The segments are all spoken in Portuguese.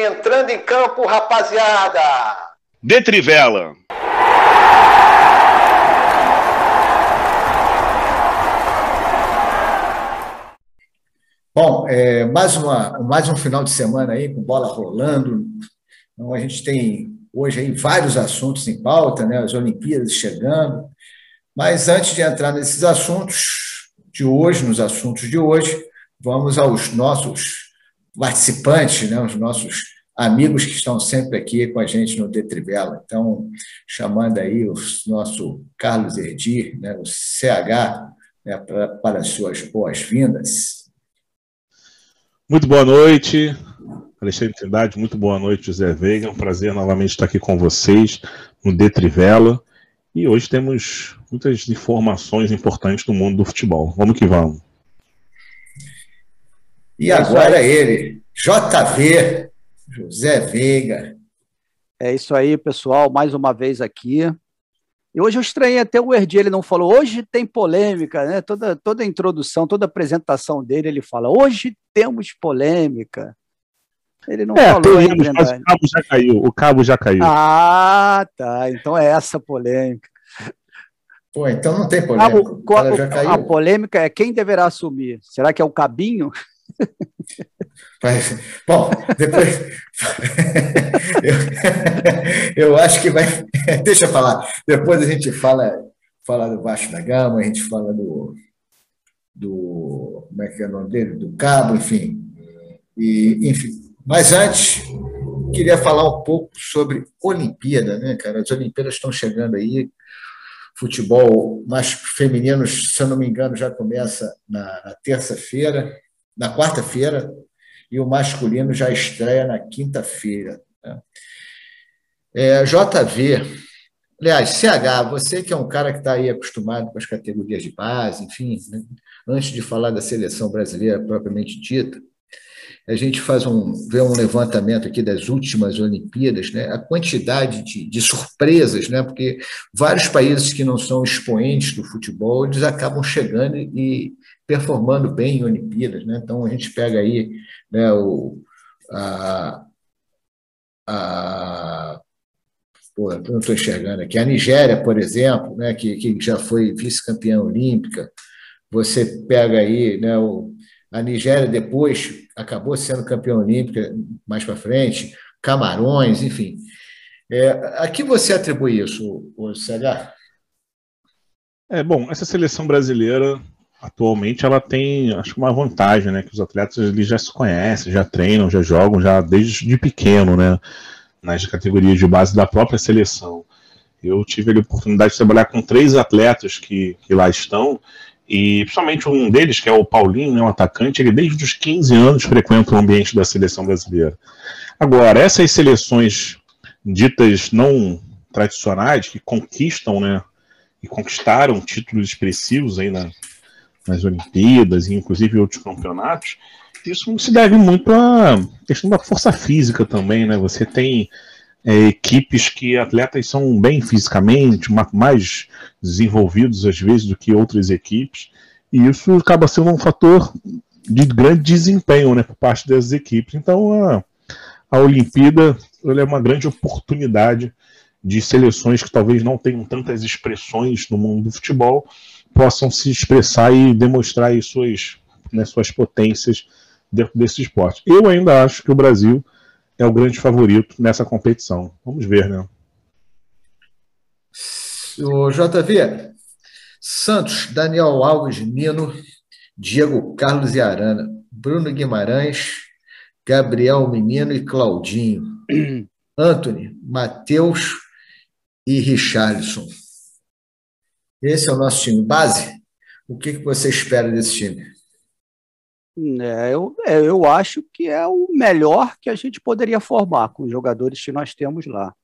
Entrando em campo, rapaziada! De Trivela. Bom, é, mais, uma, mais um final de semana aí com bola rolando. Então, a gente tem hoje aí vários assuntos em pauta, né? As Olimpíadas chegando. Mas antes de entrar nesses assuntos de hoje, nos assuntos de hoje, vamos aos nossos participantes, né? Os nossos amigos que estão sempre aqui com a gente no Detrivela. Então, chamando aí o nosso Carlos Erdir, né? O CH, né? para, para as suas boas-vindas. Muito boa noite, Alexandre Trindade, muito boa noite, José Veiga. É um prazer novamente estar aqui com vocês no Detrivela. E hoje temos muitas informações importantes do mundo do futebol. Vamos que vamos. E agora ele, JV, José Veiga. É isso aí, pessoal, mais uma vez aqui. E hoje eu estranhei até o Erdi, ele não falou, hoje tem polêmica, né? Toda, toda a introdução, toda a apresentação dele, ele fala, hoje temos polêmica. Ele não é, falou ainda, mas o cabo já caiu, o cabo já caiu. Ah, tá, então é essa polêmica. Pô, então não tem polêmica. Cabo, a, a polêmica é quem deverá assumir. Será que é o Cabinho? Mas, bom, depois. eu, eu, acho que vai. Deixa eu falar. Depois a gente fala, fala do Baixo da Gama, a gente fala do. do como é que é o nome dele? Do Cabo, enfim. E, enfim. Mas antes, queria falar um pouco sobre Olimpíada, né, cara? As Olimpíadas estão chegando aí. Futebol mais feminino, se eu não me engano, já começa na, na terça-feira na quarta-feira e o masculino já estreia na quinta-feira. Né? É, JV, aliás, CH, você que é um cara que está aí acostumado com as categorias de base, enfim, né? antes de falar da seleção brasileira propriamente dita, a gente faz um, vê um levantamento aqui das últimas Olimpíadas, né? a quantidade de, de, surpresas, né? porque vários países que não são expoentes do futebol, eles acabam chegando e performando bem em Olimpíadas. Né? Então, a gente pega aí né, o, a, a pô, não estou enxergando aqui, a Nigéria, por exemplo, né, que, que já foi vice-campeã olímpica, você pega aí né, o, a Nigéria depois acabou sendo campeã olímpica mais para frente, Camarões, enfim. É, a que você atribui isso, o CH? É, bom, essa seleção brasileira atualmente ela tem, acho que uma vantagem, né, que os atletas eles já se conhecem, já treinam, já jogam já desde de pequeno, né, nas categorias de base da própria seleção. Eu tive a oportunidade de trabalhar com três atletas que, que lá estão e principalmente um deles, que é o Paulinho, né, um atacante, ele desde os 15 anos frequenta o ambiente da seleção brasileira. Agora, essas seleções ditas não tradicionais, que conquistam, né, e conquistaram títulos expressivos aí na, nas Olimpíadas e inclusive outros campeonatos, isso se deve muito à questão da força física também, né? Você tem é, equipes que atletas são bem fisicamente, mais desenvolvidos às vezes do que outras equipes, e isso acaba sendo um fator de grande desempenho né, por parte das equipes. Então a, a Olimpíada é uma grande oportunidade de seleções que talvez não tenham tantas expressões no mundo do futebol possam se expressar e demonstrar aí suas, né, suas potências dentro desse esporte. Eu ainda acho que o Brasil é o grande favorito nessa competição. Vamos ver, né? O JV, Santos, Daniel Alves, Nino, Diego Carlos e Arana, Bruno Guimarães, Gabriel Menino e Claudinho, Anthony, Matheus e Richarlison. Esse é o nosso time base. O que, que você espera desse time? É, eu, é, eu acho que é o melhor que a gente poderia formar com os jogadores que nós temos lá.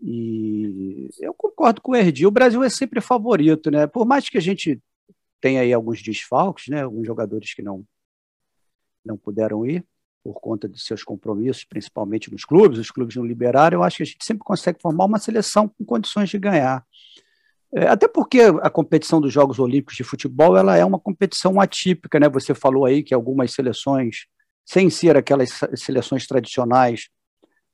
E eu concordo com o Erdi, o Brasil é sempre favorito, né? Por mais que a gente tenha aí alguns desfalques, né? Alguns jogadores que não não puderam ir por conta de seus compromissos, principalmente nos clubes, os clubes não liberaram, eu acho que a gente sempre consegue formar uma seleção com condições de ganhar. É, até porque a competição dos Jogos Olímpicos de futebol ela é uma competição atípica, né? Você falou aí que algumas seleções sem ser aquelas seleções tradicionais,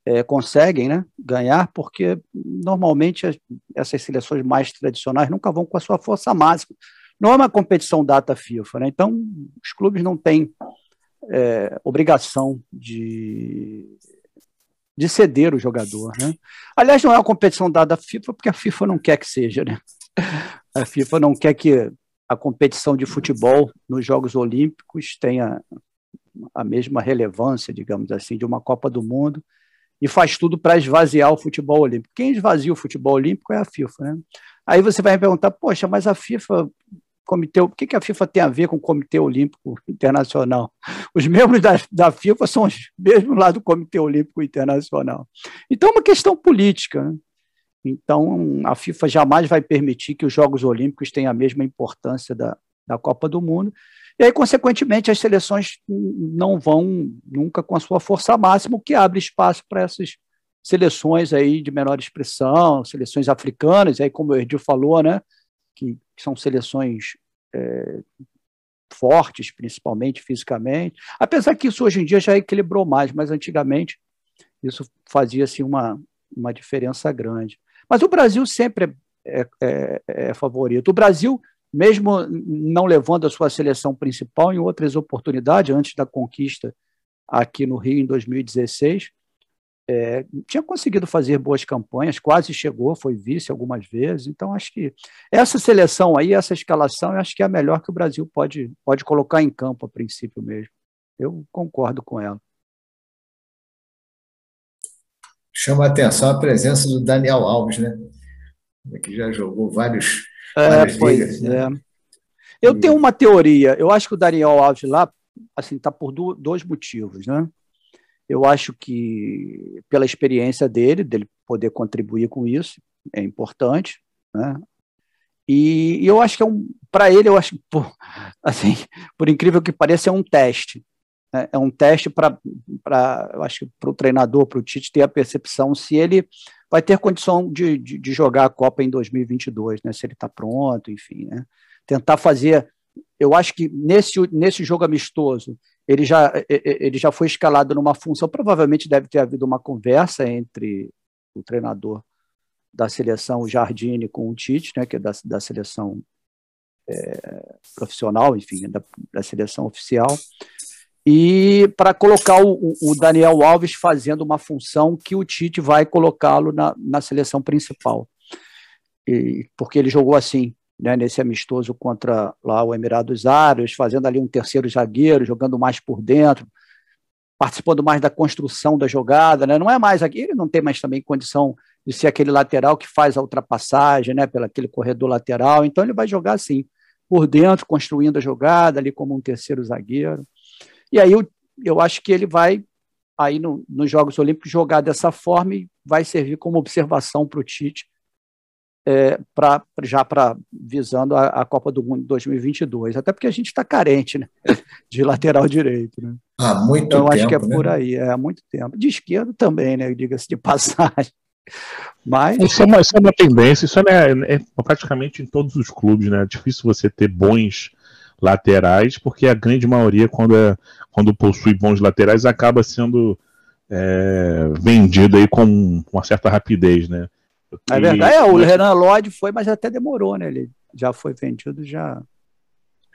é, conseguem né, ganhar, porque normalmente as, essas seleções mais tradicionais nunca vão com a sua força máxima. Não é uma competição data FIFA, né? então os clubes não têm é, obrigação de, de ceder o jogador. Né? Aliás, não é uma competição dada FIFA, porque a FIFA não quer que seja. Né? A FIFA não quer que a competição de futebol nos Jogos Olímpicos tenha a mesma relevância, digamos assim, de uma Copa do Mundo e faz tudo para esvaziar o futebol olímpico. Quem esvazia o futebol olímpico é a FIFA, né? Aí você vai me perguntar, poxa, mas a FIFA, comitê, o que, que a FIFA tem a ver com o Comitê Olímpico Internacional? Os membros da, da FIFA são os mesmos lá do Comitê Olímpico Internacional. Então é uma questão política. Né? Então a FIFA jamais vai permitir que os Jogos Olímpicos tenham a mesma importância da, da Copa do Mundo. E aí, consequentemente, as seleções não vão nunca com a sua força máxima, o que abre espaço para essas seleções aí de menor expressão, seleções africanas, aí como o Erdio falou, né, que, que são seleções é, fortes, principalmente fisicamente, apesar que isso hoje em dia já equilibrou mais, mas antigamente isso fazia assim, uma, uma diferença grande. Mas o Brasil sempre é, é, é favorito. O Brasil mesmo não levando a sua seleção principal em outras oportunidades, antes da conquista aqui no Rio em 2016, é, tinha conseguido fazer boas campanhas, quase chegou, foi vice algumas vezes. Então, acho que essa seleção aí, essa escalação, eu acho que é a melhor que o Brasil pode, pode colocar em campo a princípio mesmo. Eu concordo com ela. Chama a atenção a presença do Daniel Alves, né? Que já jogou vários é, pois né? é. Eu tenho uma teoria. Eu acho que o Daniel Alves lá, assim, tá por do, dois motivos, né? Eu acho que pela experiência dele, dele poder contribuir com isso, é importante, né? E, e eu acho que é um, para ele, eu acho, por, assim, por incrível que pareça, é um teste. Né? É um teste para, eu acho, para o treinador, para o Tite ter a percepção se ele vai ter condição de, de, de jogar a Copa em 2022, né? Se ele está pronto, enfim, né? Tentar fazer. Eu acho que nesse, nesse jogo amistoso ele já, ele já foi escalado numa função. Provavelmente deve ter havido uma conversa entre o treinador da seleção, o Jardine, com o Tite, né? Que é da, da seleção é, profissional, enfim, da, da seleção oficial e para colocar o, o, Daniel Alves fazendo uma função que o Tite vai colocá-lo na, na seleção principal. E, porque ele jogou assim, né, nesse amistoso contra lá o Emirados Árabes, fazendo ali um terceiro zagueiro, jogando mais por dentro, participando mais da construção da jogada, né? Não é mais aqui, ele não tem mais também condição de ser aquele lateral que faz a ultrapassagem, né, pelo aquele corredor lateral, então ele vai jogar assim, por dentro, construindo a jogada ali como um terceiro zagueiro. E aí eu, eu acho que ele vai, aí no, nos Jogos Olímpicos, jogar dessa forma e vai servir como observação para o Tite, é, pra, já para visando a, a, Copa do Mundo 2022. Até porque a gente está carente né, de lateral direito. Né? Há muito então, tempo. acho que é né? por aí, é há muito tempo. De esquerda também, né? Diga-se de passagem. Mas... Isso é, uma, isso é uma tendência, isso é, é, praticamente em todos os clubes, né? É difícil você ter bons laterais, porque a grande maioria, quando, é, quando possui bons laterais, acaba sendo é, vendido aí com uma certa rapidez, né? É verdade, é, o Renan Lodge foi, mas até demorou, né? Ele já foi vendido, já.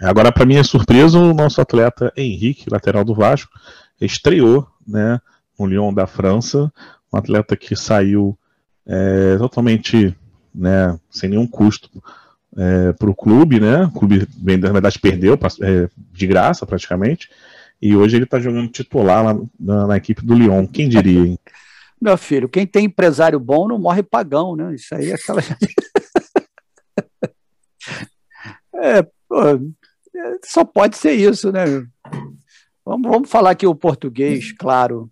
Agora, para minha surpresa, o nosso atleta Henrique, lateral do Vasco, estreou, né, no Lyon da França, um atleta que saiu é, totalmente, né, sem nenhum custo é, para o clube, né? O clube, na verdade, perdeu é, de graça praticamente. E hoje ele está jogando titular lá na, na, equipe do Lyon. Quem diria, hein? Meu filho, quem tem empresário bom não morre pagão, né? Isso aí é aquela. é, pô, só pode ser isso, né? Vamos, vamos falar aqui o português, claro.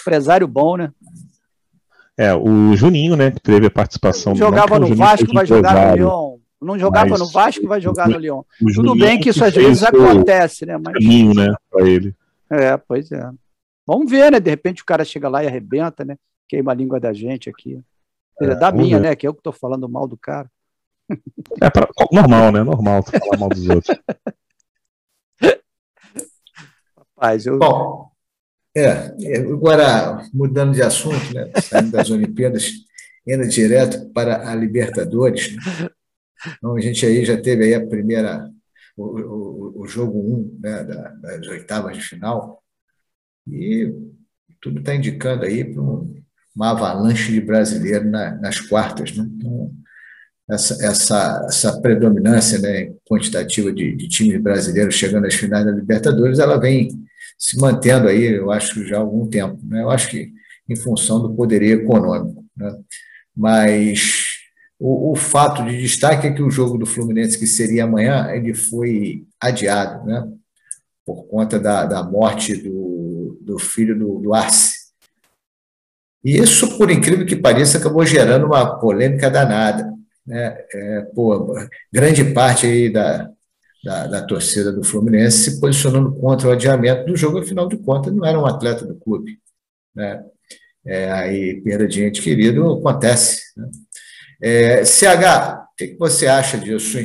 Empresário bom, né? É, o Juninho, né, que teve a participação. Jogava no Vasco, vai jogar no Lyon. Não jogava mas, no Vasco, vai jogar no Lyon. Tudo bem que isso às vezes acontece, né? Mas... Caminho, né, para ele. É, pois é. Vamos ver, né? De repente o cara chega lá e arrebenta, né? Queima a língua da gente aqui. É, da minha, ver. né? Que eu que tô falando mal do cara. É pra, normal, né? Normal falar mal dos outros. Mas eu... Bom, é, agora, mudando de assunto, né, saindo das Olimpíadas, indo direto para a Libertadores. Né? Então, a gente aí já teve aí a primeira, o, o, o jogo 1 um, né, das oitavas de final, e tudo está indicando aí para um, uma avalanche de brasileiros na, nas quartas. Né? Então, essa, essa, essa predominância né, quantitativa de, de times brasileiros chegando às finais da Libertadores, ela vem se mantendo aí, eu acho, já há algum tempo. Né? Eu acho que em função do poderio econômico. Né? Mas o, o, fato de destaque é que o jogo do Fluminense, que seria amanhã, ele foi adiado, né? por conta da, da morte do, do filho do, do Arce. E isso, por incrível que pareça, acabou gerando uma polêmica danada. Né? É, pô, grande parte aí da, da, da, torcida do Fluminense se posicionando contra o adiamento do jogo, afinal de contas, não era um atleta do clube. Né? É, aí, perda de ente querido acontece. Né? É, CH, o que, você acha disso?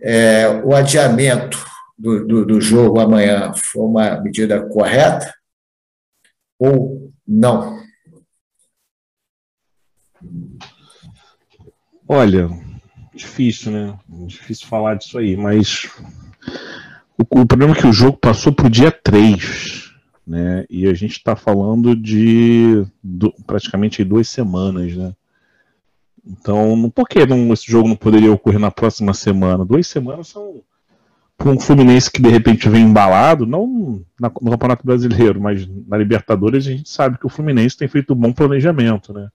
É, o adiamento do, do, do jogo amanhã foi uma medida correta ou não? Olha, difícil, né? Difícil falar disso aí, mas o, o problema é que o jogo passou para o dia 3, né? E a gente está falando de do, praticamente duas semanas, né? Então, por que não, esse jogo não poderia ocorrer na próxima semana? Duas semanas são para um Fluminense que de repente vem embalado, não na, no Campeonato Brasileiro, mas na Libertadores a gente sabe que o Fluminense tem feito um bom planejamento, né?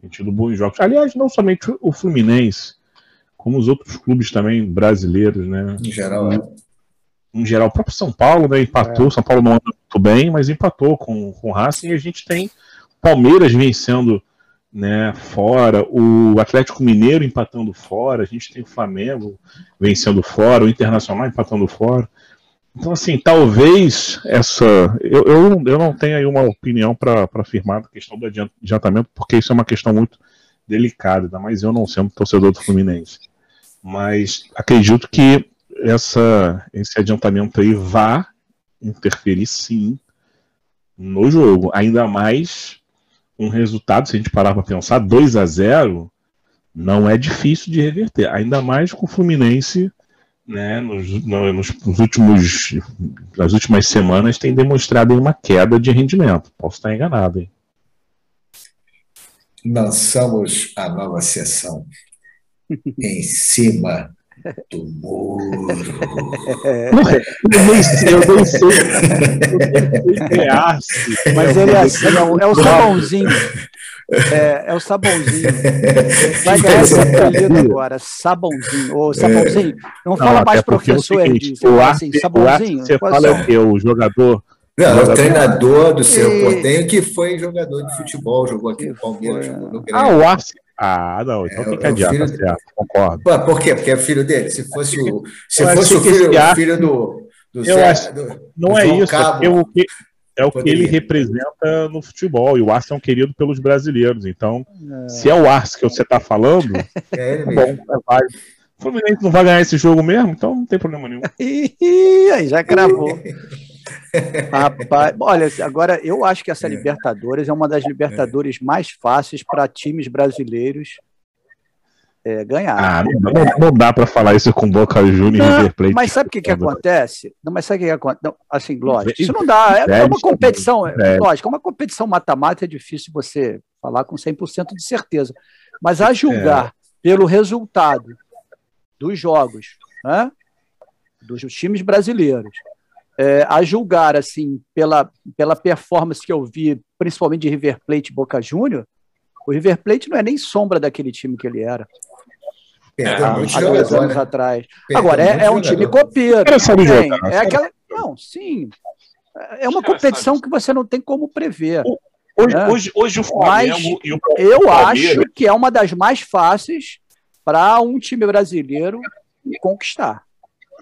Tem tido bons jogos. Aliás, não somente o Fluminense, como os outros clubes também brasileiros, né? Em geral, é. Em geral, o próprio São Paulo, né? Empatou. É. São Paulo não anda muito bem, mas empatou com, com o Racing e a gente tem Palmeiras vencendo né, fora, o Atlético Mineiro empatando fora, a gente tem o Flamengo vencendo fora, o Internacional empatando fora. Então, assim, talvez essa. Eu, eu, eu não tenho aí uma opinião para afirmar a questão do adiantamento, porque isso é uma questão muito delicada, ainda mais eu não sendo torcedor do Fluminense. Mas acredito que essa, esse adiantamento aí vá interferir sim no jogo. Ainda mais um resultado, se a gente parar para pensar, 2 a 0 não é difícil de reverter. Ainda mais com o Fluminense né, nos, nos, últimos, nas últimas semanas tem demonstrado uma queda de rendimento. Posso estar enganado, hein? Lançamos a nova sessão em cima do muro. eu nem sei, eu nem sei. Mas ele é assim, é o, é o sabãozinho. É, é o sabãozinho. Vai ganhar esse apelido agora, sabãozinho. Ô, sabãozinho. Não, não fala mais professor, Erdi. O assim, sabãozinho. Você fala o quê? O jogador. Não, o treinador do seu e... Portenho que foi jogador de futebol, jogou aqui no Palmeiras, jogou no Grêmio. Ah, o Arce. Ah, não, então é, fica adiado, filho... certo, concordo. Pô, por quê? Porque é filho dele. Se fosse o, se fosse o filho, o filho do, do Zé, acho, do, não do é isso, Cabo, é o que, é o que ele representa no futebol. E o Arce é um querido pelos brasileiros. Então, é. se é o Arce que você está falando, é ele tá bom, é válido. O Fluminense não vai ganhar esse jogo mesmo, então não tem problema nenhum. aí já cravou. Rapaz, olha, agora eu acho que essa é. Libertadores é uma das Libertadores mais fáceis para times brasileiros é, ganhar. Ah, não, não, dá para falar isso com Boca Juniors e River Plate. Mas sabe o que, que acontece? Não, mas sabe o que, que acontece? Não, assim, lógico, isso não dá. É, é uma competição, é, lógico, é uma competição mata-mata, é difícil você falar com 100% de certeza. Mas a julgar é. pelo resultado dos jogos, né, dos times brasileiros, é, a julgar assim pela, pela performance que eu vi, principalmente de River Plate e Boca Júnior, o River Plate não é nem sombra daquele time que ele era. Perdeu há, há dois anos né? atrás. Perdeu Agora, é, é, um time copeiro. É, é aquela. Não, sim. É uma competição que você não tem como prever. Hoje, né? hoje, hoje o Flamengo Mas e o Eu acho que é uma das mais fáceis para um time brasileiro conquistar.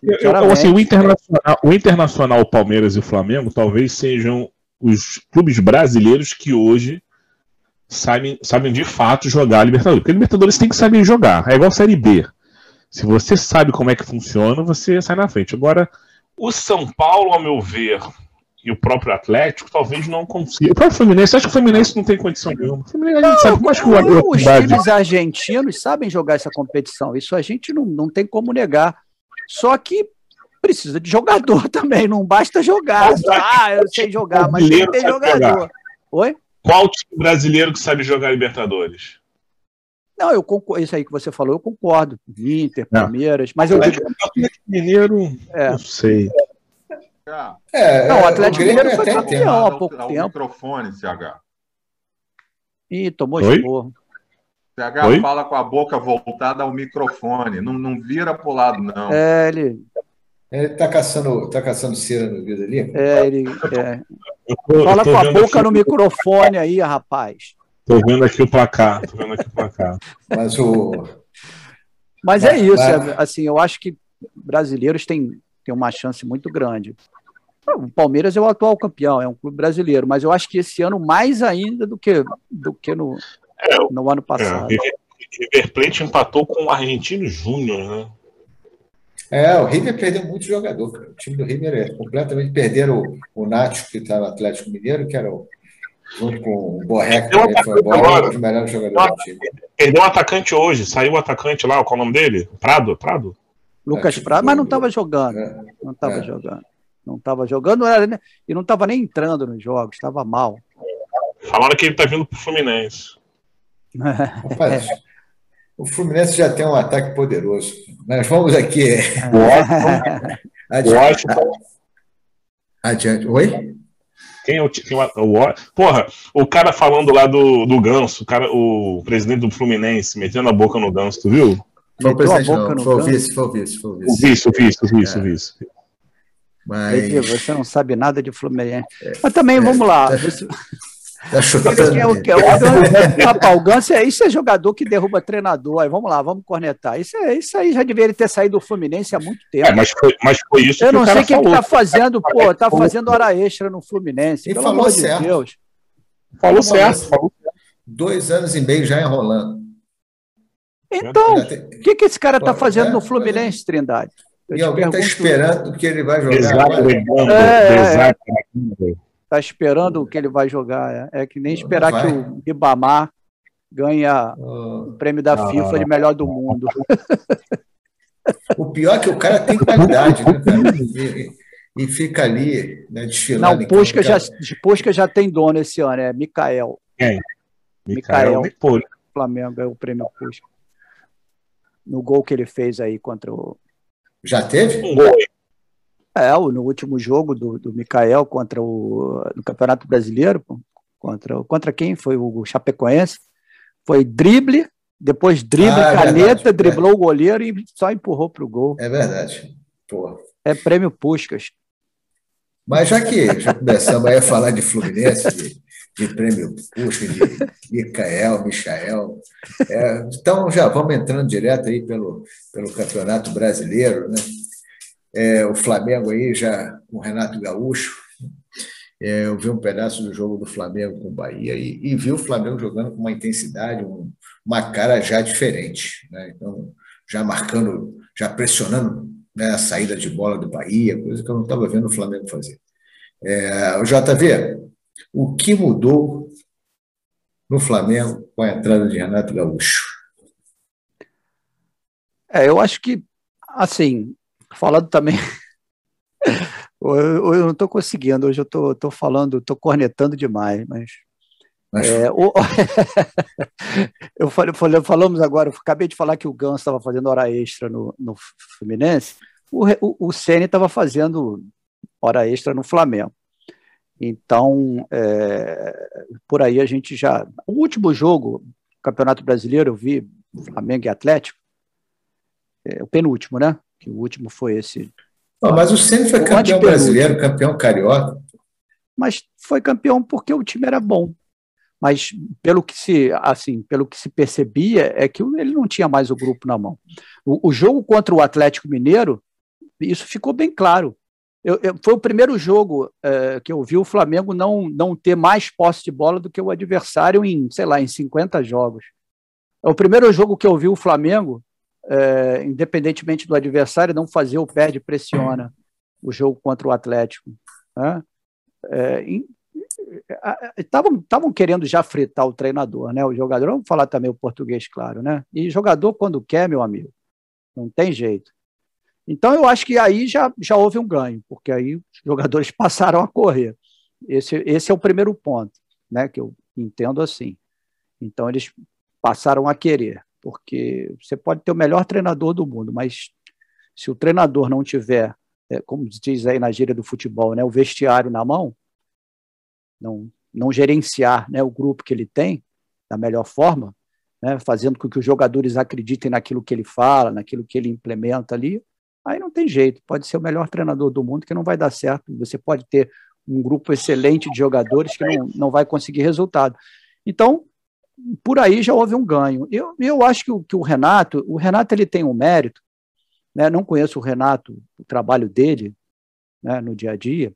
Eu, assim, o internacional, o internacional, o Palmeiras e o Flamengo talvez sejam os clubes brasileiros que hoje sabem, sabem de fato jogar a Libertadores. Porque a Libertadores tem que saber jogar. É igual a Série B. Se você sabe como é que funciona, você sai na frente. Agora, O São Paulo, ao meu ver, e o próprio Atlético talvez não consiga. O próprio Fluminense, acho que o Fluminense não tem condição nenhuma. O Fluminense, não, sabe, mais que o os times argentinos sabem jogar essa competição, isso a gente não, não tem como negar. Só que precisa de jogador também, não basta jogar. Ah, eu sei jogar, mas tem que ter jogador. Jogar. Oi? Qual time brasileiro que sabe jogar Libertadores? Não, eu concordo. Isso aí que você falou, eu concordo. Inter, Palmeiras, mas eu digo. Mineiro, é. não sei. É, não, o Atlético o Mineiro foi campeão há pouco tempo. O microfone, CH. Ih, tomou esporro. CH Oi? fala com a boca voltada ao microfone, não, não vira pro lado, não. É, ele. Ele tá caçando, tá caçando cera no vídeo ali? É, ele. É. Tô, fala com a boca aqui... no microfone aí, rapaz. Tô vendo aqui o placar, tô vendo aqui o placar. Mas o. Mas é isso, mas... assim, eu acho que brasileiros têm, têm uma chance muito grande. O Palmeiras é o atual campeão, é um clube brasileiro, mas eu acho que esse ano mais ainda do que, do que no, é, no ano passado. É, o River Plate empatou com o Argentino Júnior, né? É, o River perdeu muito jogador, cara. O time do River é completamente perderam o, o Nacho, que está no Atlético Mineiro, que era o, junto com o Borré, que também foi embora, um dos melhores jogadores do time. Perdeu um atacante hoje, saiu o atacante lá, qual é o nome dele? Prado? Prado? Lucas é, Prado, mas não estava jogando. É, não estava é. jogando. Não estava jogando não era, e não estava nem entrando nos jogos, estava mal. Falaram que ele está vindo para o Fluminense. Rapaz, o Fluminense já tem um ataque poderoso. Nós vamos aqui. adiante. adiante. Oi? Quem é o, quem é o, Porra, o cara falando lá do, do Ganso, o, cara, o presidente do Fluminense, metendo a boca no Ganso, tu viu? Foi o presidente, não. Foi o vice, foi o vice, foi o vice. O vice, o vice, o vice, é. o vice. Mas... Você não sabe nada de Fluminense. Mas também, é, vamos lá. Tá, tá chutando. É o, que, é o, o é, isso é jogador que derruba treinador. Aí, vamos lá, vamos cornetar. Isso, é, isso aí já deveria ter saído do Fluminense há muito tempo. É, mas, foi, mas foi isso Eu não sei o que ele está fazendo, pô, tá fazendo hora extra no Fluminense. E pelo falou amor certo. de Deus. Falou certo, falou Dois anos e meio já enrolando. Então, o que, que esse cara está fazendo no Fluminense, Trindade? Eu e alguém está esperando que ele vai jogar. Exato, é, Está esperando que ele vai jogar. É, é que nem esperar que o Ribamar ganhe o prêmio da ah, FIFA de melhor do mundo. O pior é que o cara tem qualidade, né, cara? E, e fica ali, né, desfilando. Não, Pusca já, Pusca já tem dono esse ano, é Mikael. Quem? Mikael. Mikael. Flamengo é o prêmio Pusca. No gol que ele fez aí contra o já teve? É, no último jogo do, do Mikael contra o no Campeonato Brasileiro, contra, contra quem? Foi o Chapecoense. Foi drible, depois drible, ah, é caneta, verdade, driblou é. o goleiro e só empurrou para o gol. É verdade. Pô. É prêmio Puscas. Mas já que já começamos a falar de Fluminense, de, de prêmio Puscas, de Micael, Michael, é, então já vamos entrando direto aí pelo, pelo Campeonato Brasileiro, né? É, o Flamengo aí já com o Renato Gaúcho, é, eu vi um pedaço do jogo do Flamengo com o Bahia e, e vi o Flamengo jogando com uma intensidade, um, uma cara já diferente, né? Então já marcando, já pressionando né, a saída de bola do Bahia, coisa que eu não estava vendo o Flamengo fazer. É, o JV, o que mudou no Flamengo com a entrada de Renato Gaúcho? É, eu acho que, assim, falando também. eu, eu não estou conseguindo, hoje eu estou falando, estou cornetando demais, mas é, o... eu falei, falamos agora, acabei de falar que o Ganso estava fazendo hora extra no, no Fluminense, o, o, o Ceni estava fazendo hora extra no Flamengo. Então, é, por aí a gente já. O último jogo, Campeonato Brasileiro, eu vi Flamengo e Atlético, é, o penúltimo, né? Que o último foi esse. Não, mas o Ceni foi campeão brasileiro, campeão carioca. Mas foi campeão porque o time era bom mas pelo que se assim pelo que se percebia é que ele não tinha mais o grupo na mão. O, o jogo contra o Atlético Mineiro isso ficou bem claro. Eu, eu, foi o primeiro jogo é, que eu vi o Flamengo não, não ter mais posse de bola do que o adversário em, sei lá, em 50 jogos. É o primeiro jogo que eu vi o Flamengo, é, independentemente do adversário, não fazer o pé de pressiona. o jogo contra o Atlético. Né? Estavam é, querendo já fritar o treinador, né? O jogador, vamos falar também o português, claro, né? E jogador, quando quer, meu amigo, não tem jeito. Então, eu acho que aí já, já houve um ganho, porque aí os jogadores passaram a correr. Esse, esse é o primeiro ponto, né? Que eu entendo assim. Então, eles passaram a querer, porque você pode ter o melhor treinador do mundo, mas se o treinador não tiver, é, como diz aí na gíria do futebol, né, o vestiário na mão, não, não gerenciar né, o grupo que ele tem da melhor forma, né, fazendo com que os jogadores acreditem naquilo que ele fala, naquilo que ele implementa ali, aí não tem jeito. Pode ser o melhor treinador do mundo que não vai dar certo. Você pode ter um grupo excelente de jogadores que não, não vai conseguir resultado. Então, por aí já houve um ganho. Eu, eu acho que o, que o Renato, o Renato ele tem um mérito, né? não conheço o Renato, o trabalho dele né, no dia a dia,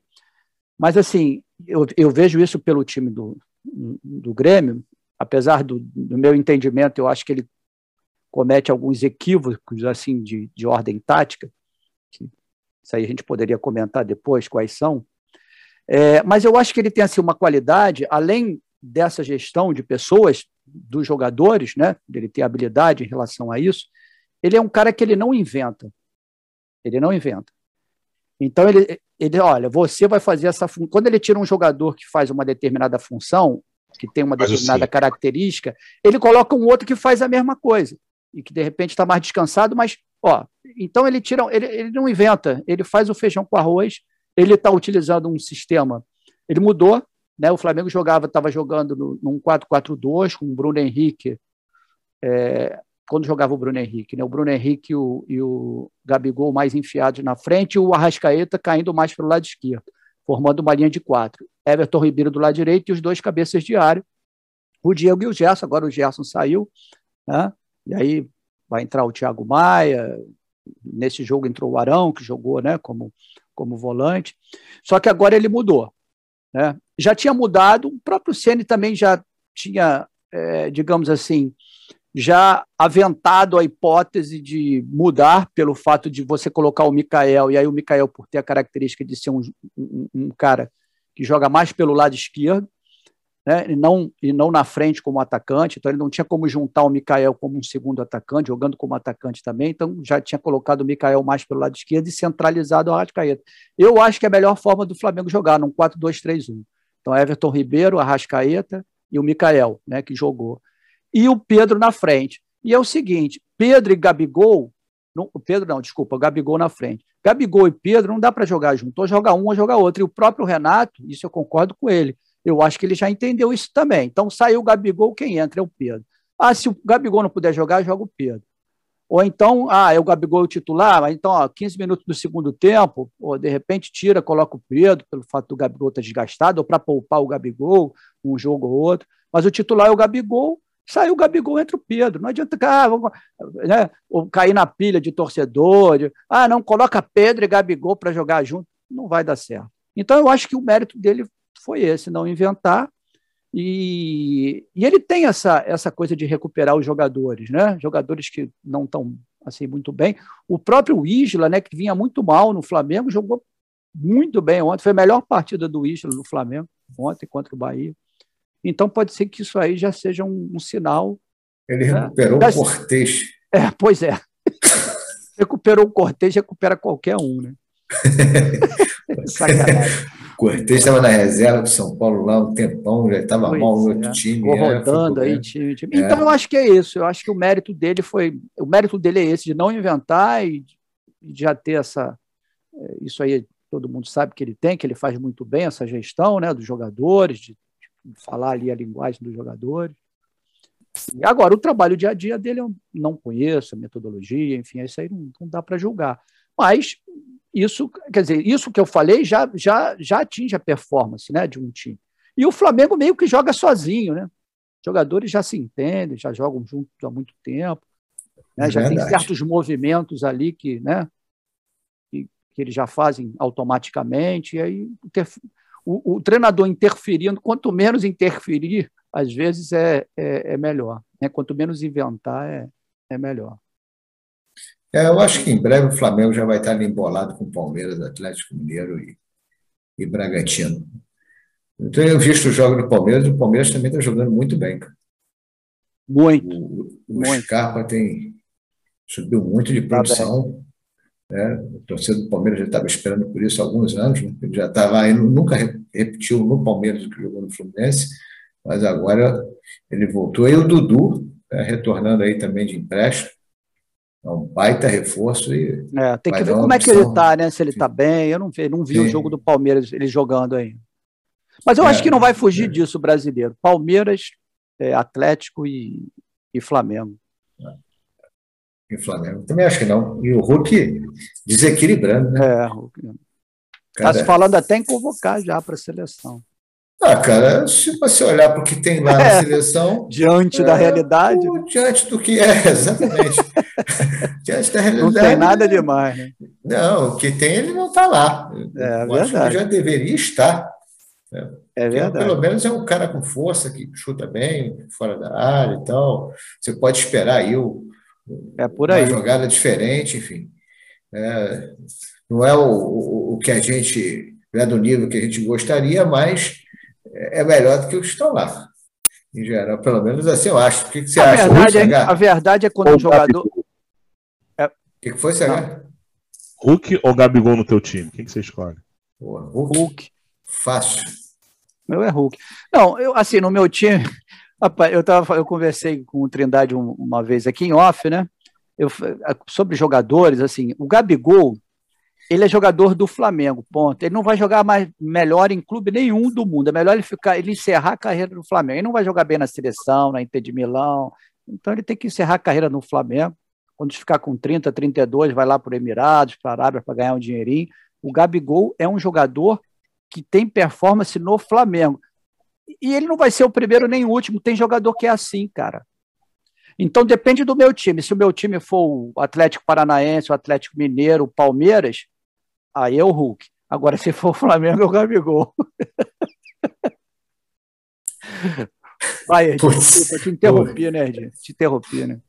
mas assim, eu, eu vejo isso pelo time do, do Grêmio, apesar do, do meu entendimento, eu acho que ele comete alguns equívocos assim de, de ordem tática, que isso aí a gente poderia comentar depois quais são, é, mas eu acho que ele tem assim, uma qualidade, além dessa gestão de pessoas, dos jogadores, né, dele ter habilidade em relação a isso, ele é um cara que ele não inventa. Ele não inventa. Então ele, ele olha, você vai fazer essa função. Quando ele tira um jogador que faz uma determinada função, que tem uma determinada assim. característica, ele coloca um outro que faz a mesma coisa e que de repente está mais descansado, mas ó, então ele tira, ele, ele não inventa, ele faz o feijão com arroz, ele está utilizando um sistema, ele mudou, né? O Flamengo jogava, estava jogando no, num 4-4-2 com o Bruno Henrique, é, quando jogava o Bruno Henrique, né? O Bruno Henrique e o, e o Gabigol mais enfiados na frente e o Arrascaeta caindo mais pelo lado esquerdo, formando uma linha de quatro. Everton Ribeiro do lado direito e os dois cabeças de área, o Diego e o Gerson. Agora o Gerson saiu, né? E aí vai entrar o Thiago Maia. Nesse jogo entrou o Arão, que jogou, né? Como como volante. Só que agora ele mudou, né? Já tinha mudado. O próprio Ceni também já tinha, é, digamos assim, já aventado a hipótese de mudar pelo fato de você colocar o Mikael, e aí o Mikael, por ter a característica de ser um, um, um cara que joga mais pelo lado esquerdo, né, e, não, e não na frente como atacante, então ele não tinha como juntar o Mikael como um segundo atacante, jogando como atacante também, então já tinha colocado o Mikael mais pelo lado esquerdo e centralizado o Arrascaeta. Eu acho que é a melhor forma do Flamengo jogar, num 4-2-3-1. Então, Everton Ribeiro, Arrascaeta e o Mikael, né, que jogou e o Pedro na frente. E é o seguinte: Pedro e Gabigol, não, Pedro não, desculpa, Gabigol na frente. Gabigol e Pedro não dá para jogar junto, ou joga um ou joga outro. E o próprio Renato, isso eu concordo com ele. Eu acho que ele já entendeu isso também. Então saiu o Gabigol, quem entra é o Pedro. Ah, se o Gabigol não puder jogar, joga o Pedro. Ou então, ah, é o Gabigol o titular, mas então, ó, 15 minutos do segundo tempo, ou de repente tira, coloca o Pedro, pelo fato do Gabigol estar desgastado, ou para poupar o Gabigol, um jogo ou outro. Mas o titular é o Gabigol, Saiu o Gabigol entre o Pedro. Não adianta ah, vamos, né, cair na pilha de torcedor. De, ah, não, coloca Pedro e Gabigol para jogar junto. Não vai dar certo. Então, eu acho que o mérito dele foi esse, não inventar. E, e ele tem essa, essa coisa de recuperar os jogadores, né? Jogadores que não estão assim muito bem. O próprio Isla, né, que vinha muito mal no Flamengo, jogou muito bem ontem. Foi a melhor partida do Isla no Flamengo ontem contra o Bahia. Então, pode ser que isso aí já seja um, um sinal. Ele né? recuperou o Cortez. É, pois é. recuperou o Cortez, recupera qualquer um, né? Sacanagem. Cortez estava na reserva do São Paulo lá um tempão, já estava mal no outro é. time. Ficou é, rodando aí, time, time. É. Então, eu acho que é isso. Eu acho que o mérito dele foi. O mérito dele é esse, de não inventar e de já ter essa. É, isso aí todo mundo sabe que ele tem, que ele faz muito bem essa gestão né, dos jogadores, de falar ali a linguagem dos jogadores. E agora, o trabalho dia a dia dele eu não conheço, a metodologia, enfim, isso aí não, não dá para julgar. Mas isso, quer dizer, isso que eu falei já, já, já atinge a performance né, de um time. E o Flamengo meio que joga sozinho, né? Os jogadores já se entendem, já jogam juntos há muito tempo, né? já tem certos movimentos ali que, né, que, que eles já fazem automaticamente, e aí o, o, treinador interferindo, quanto menos interferir, às vezes é, é, é melhor. Né? Quanto menos inventar, é, é melhor. É, eu acho que em breve o Flamengo já vai estar ali embolado com Palmeiras, Atlético Mineiro e, e Bragantino. Então, eu visto o jogo do Palmeiras, o Palmeiras também está jogando muito bem. Cara. Muito. O, o muito. Scarpa tem, subiu muito de tá produção. Né? O torcedor do Palmeiras já estava esperando por isso há alguns anos. Né? Ele já estava indo, nunca repetiu no Palmeiras o que jogou no Fluminense, mas agora ele voltou. E o Dudu, né, retornando aí também de empréstimo, é um baita reforço. E é, tem que ver como é que ele está, né? Se ele está bem. Eu não vi, não vi o jogo do Palmeiras ele jogando aí. Mas eu é, acho que não vai fugir é. disso o brasileiro. Palmeiras, é, Atlético e, e Flamengo. E Flamengo. Também acho que não. E o Hulk desequilibrando, né? É, Hulk. Está se falando até em convocar já para a seleção. Ah, cara, se você olhar para o que tem lá na é, seleção. diante é, da realidade. O, diante do que é, exatamente. diante da realidade. Não tem nada demais, né? Não, o que tem, ele não está lá. É, Eu verdade. Acho que já deveria estar. Né? É verdade. Pelo menos é um cara com força, que chuta bem, fora da área e tal. Você pode esperar aí o, é por aí. uma jogada diferente, enfim. É, não é o, o, o que a gente. Não é do nível que a gente gostaria, mas é melhor do que os que estão lá. Em geral, pelo menos assim eu acho. O que, você a acha? Verdade é, a verdade é quando o jogador. É... O que, foi, CH? Hulk ou Gabigol no teu time? Quem que você escolhe? Boa, Hulk. Hulk. Fácil. Meu é Hulk. Não, eu, assim, no meu time. Rapaz, eu, tava, eu conversei com o Trindade uma vez aqui em off, né? Eu, sobre jogadores, assim, o Gabigol, ele é jogador do Flamengo, ponto. Ele não vai jogar mais melhor em clube nenhum do mundo. É melhor ele ficar, ele encerrar a carreira no Flamengo. Ele não vai jogar bem na seleção, na Inter de Milão. Então ele tem que encerrar a carreira no Flamengo. Quando ficar com 30, 32, vai lá para o Emirados, para a Arábia para ganhar um dinheirinho. O Gabigol é um jogador que tem performance no Flamengo. E ele não vai ser o primeiro nem o último. Tem jogador que é assim, cara. Então depende do meu time. Se o meu time for o Atlético Paranaense, o Atlético Mineiro, o Palmeiras, aí é o Hulk. Agora, se for o Flamengo, é o Gabigol. Vai, Ed, desculpa, te interrompi, né, Ed? Te interrompi, né?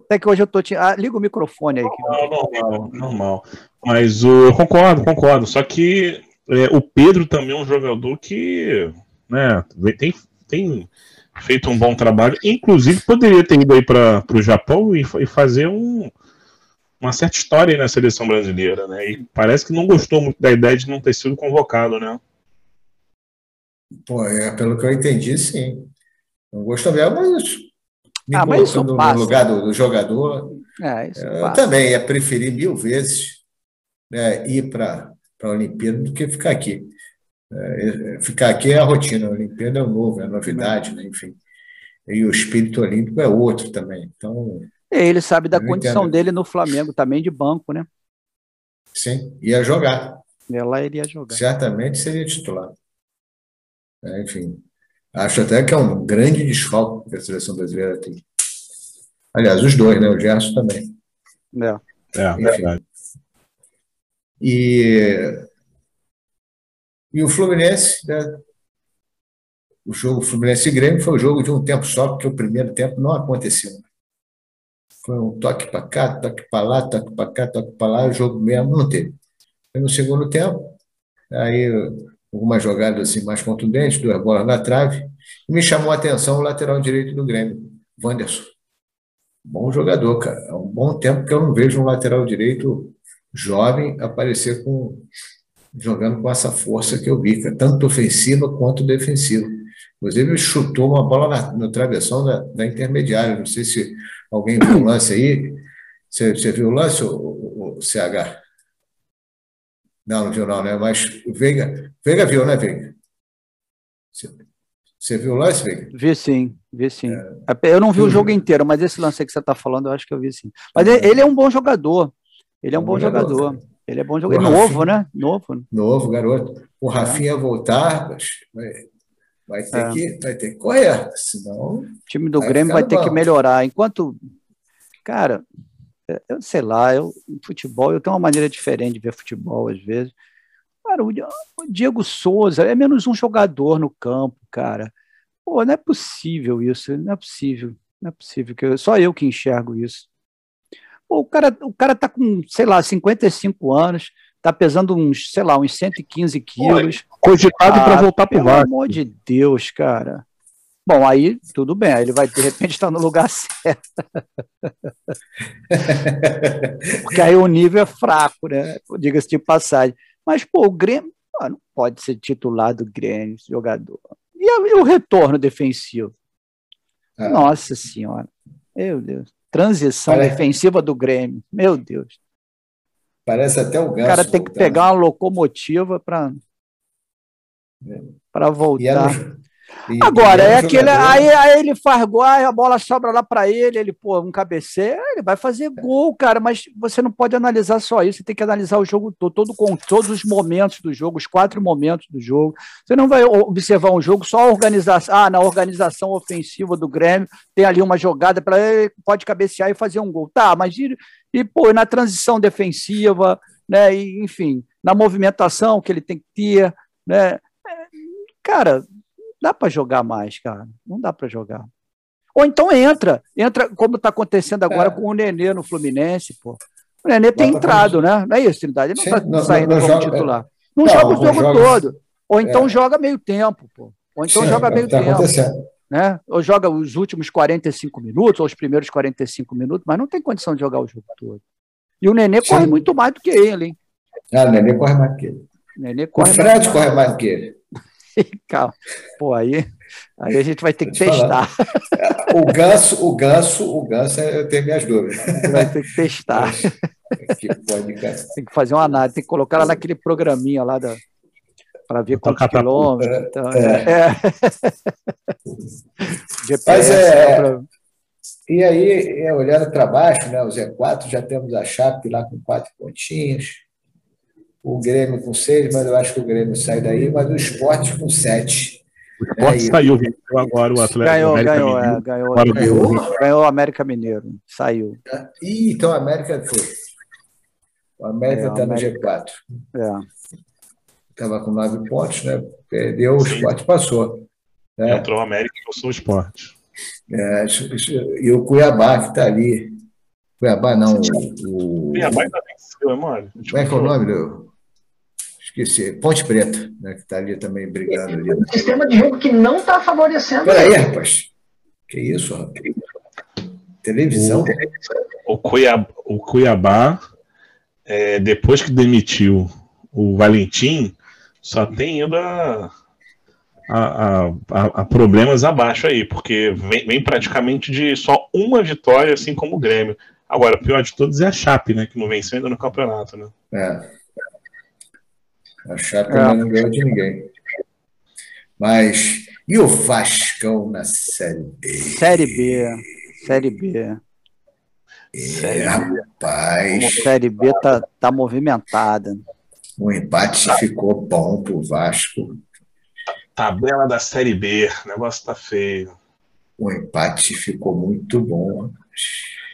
Até que hoje eu tô te. Ah, liga o microfone aí. Não, normal, normal. Mas uh, eu concordo, concordo. Só que é, o Pedro também é um jogador que né, tem, tem feito um bom trabalho. Inclusive, poderia ter ido aí para o Japão e, e fazer um, uma certa história aí na seleção brasileira, né? E parece que não gostou muito da ideia de não ter sido convocado, né? Pô, é, pelo que eu entendi, sim. Não gostou mesmo, mas me ah, mas no lugar do, do jogador, é, eu passa. também ia preferir mil vezes né, ir para a Olimpíada do que ficar aqui. É, é, ficar aqui é a rotina, a Olimpíada é o novo, é a novidade, né? enfim. E o espírito olímpico é outro também. Então, ele sabe da condição entendo. dele no Flamengo também de banco, né? Sim, ia jogar. Ela iria jogar. Certamente seria titular. É, enfim, acho até que é um grande desfalque que a seleção brasileira tem. Aliás, os dois, né? O Gerson também. É, é verdade. E, e o Fluminense, né? O jogo Fluminense e Grêmio foi o jogo de um tempo só, porque o primeiro tempo não aconteceu. Foi um toque para cá, toque para lá, toque para cá, toque para lá, o jogo mesmo não teve. Foi no segundo tempo, aí algumas jogadas assim mais contundentes, duas bolas na trave, e me chamou a atenção o lateral direito do Grêmio, Wanderson. Bom jogador, cara. Há um bom tempo que eu não vejo um lateral direito jovem aparecer com jogando com essa força que eu vi, tanto ofensiva quanto defensiva. Inclusive, chutou uma bola na, no travessão da, da intermediária. Não sei se alguém viu o lance aí. Você, você viu o lance, o, o, CH? Não, não viu não, né? Mas o Veiga, Veiga viu, né, Veiga? Você, você viu o lance, Veiga? Vi sim, vi sim. É... Eu não vi o jogo inteiro, mas esse lance que você está falando, eu acho que eu vi sim. Mas ele é um bom jogador. Ele é um, é um bom jogador. jogador. Ele é bom jogador. Novo, né? Novo. Novo, garoto. O Rafinha é. voltar, Vai ter, é. que, vai ter que correr, senão. O time do Grêmio vai ter banco. que melhorar. Enquanto. Cara, eu sei lá, eu, futebol, eu tenho uma maneira diferente de ver futebol às vezes. Cara, o, Diego Souza é menos um jogador no campo, cara. Pô, não é possível isso, não é possível. Não é possível, que eu, só eu que enxergo isso. Pô, o, cara, o cara tá com, sei lá, 55 anos, tá pesando uns, sei lá, uns 115 quilos. Cogitado ah, para voltar pro Vasco. Pelo amor de Deus, cara. Bom, aí tudo bem, aí ele vai de repente estar no lugar certo. Porque aí o nível é fraco, né? Diga-se de passagem. Mas, pô, o Grêmio não pode ser titular do Grêmio, jogador. E, o retorno defensivo? É. Nossa Senhora. Meu Deus. Transição Parece... defensiva do Grêmio. Meu Deus. Parece até o ganso. O cara tem que pegar uma locomotiva para é. voltar. E, Agora, é aquele. Aí, aí, ele faz gol, a bola sobra lá para ele, ele, pô, um cabeceio, ele vai fazer gol, cara, mas você não pode analisar só isso, você tem que analisar o jogo todo, todo com todos os momentos do jogo, os quatro momentos do jogo. Você não vai observar um jogo só a organização. Ah, na organização ofensiva do Grêmio, tem ali uma jogada para ele, pode cabecear e fazer um gol. Tá, mas e, e pô, na transição defensiva, né? E, enfim, na movimentação que ele tem que ter, né? É, cara, dá para jogar mais, cara. Não dá para jogar. Ou então entra, entra como está acontecendo agora é. com o Nenê no Fluminense, pô. O Nenê tem entrado, né? Não é isso, Trindade? Ele não está saindo não, não como joga, titular. Não, não joga o jogo joga, todo. Ou então é. joga meio tempo, pô. Ou então Sim, joga meio tá tempo. Né? Ou joga os últimos 45 minutos, ou os primeiros 45 minutos, mas não tem condição de jogar o jogo todo. E o Nenê Sim. corre muito mais do que ele, hein? Ah, o Nenê corre mais do que ele. O, Nenê corre o Fred mais corre mais do que ele. Calma. Pô, aí, aí a gente vai ter que testar. O ganso, o ganso, o ganso, eu tenho minhas dúvidas. Vai ter que testar. Que pode, tem que fazer uma análise, tem que colocar lá naquele programinha lá da, para ver quantos quilômetros. É, então, é. É. GPS, Mas é, pra... E aí, é, olhando para baixo, né, o Z4, já temos a Chape lá com quatro pontinhos o Grêmio com seis, mas eu acho que o Grêmio sai daí, mas o esporte com sete. O esporte é, saiu, venceu agora o Atlético. Ganhou, América ganhou, é, ganhou, ganhou, ganhou o América Mineiro, saiu. Ih, então o América foi. O América está é, no G4. É. Estava com nove pontos, né? Perdeu, o esporte passou. Né? Entrou o América e passou o esporte. É, e o Cuiabá, que está ali. Cuiabá não. O, Cuiabá ainda venceu, é mole. Como é que é o nome do esqueci, Ponte Preta, né, que está ali também brigando. Ali. Um sistema de jogo que não está favorecendo. Peraí, rapaz. Que isso, rapaz? Televisão. O, o Cuiabá, o Cuiabá é, depois que demitiu o Valentim, só tem ido a, a, a, a problemas abaixo aí, porque vem, vem, praticamente de só uma vitória, assim como o Grêmio. Agora, o pior de todos é a Chape, né? Que não venceu ainda no campeonato, né? É. A Chape é. não ganhou de ninguém. Mas e o Vascão na Série B? Série B. Série B. É, rapaz. A Série B tá, tá movimentada. O empate ficou bom pro Vasco. Tabela da Série B, o negócio tá feio. O empate ficou muito bom.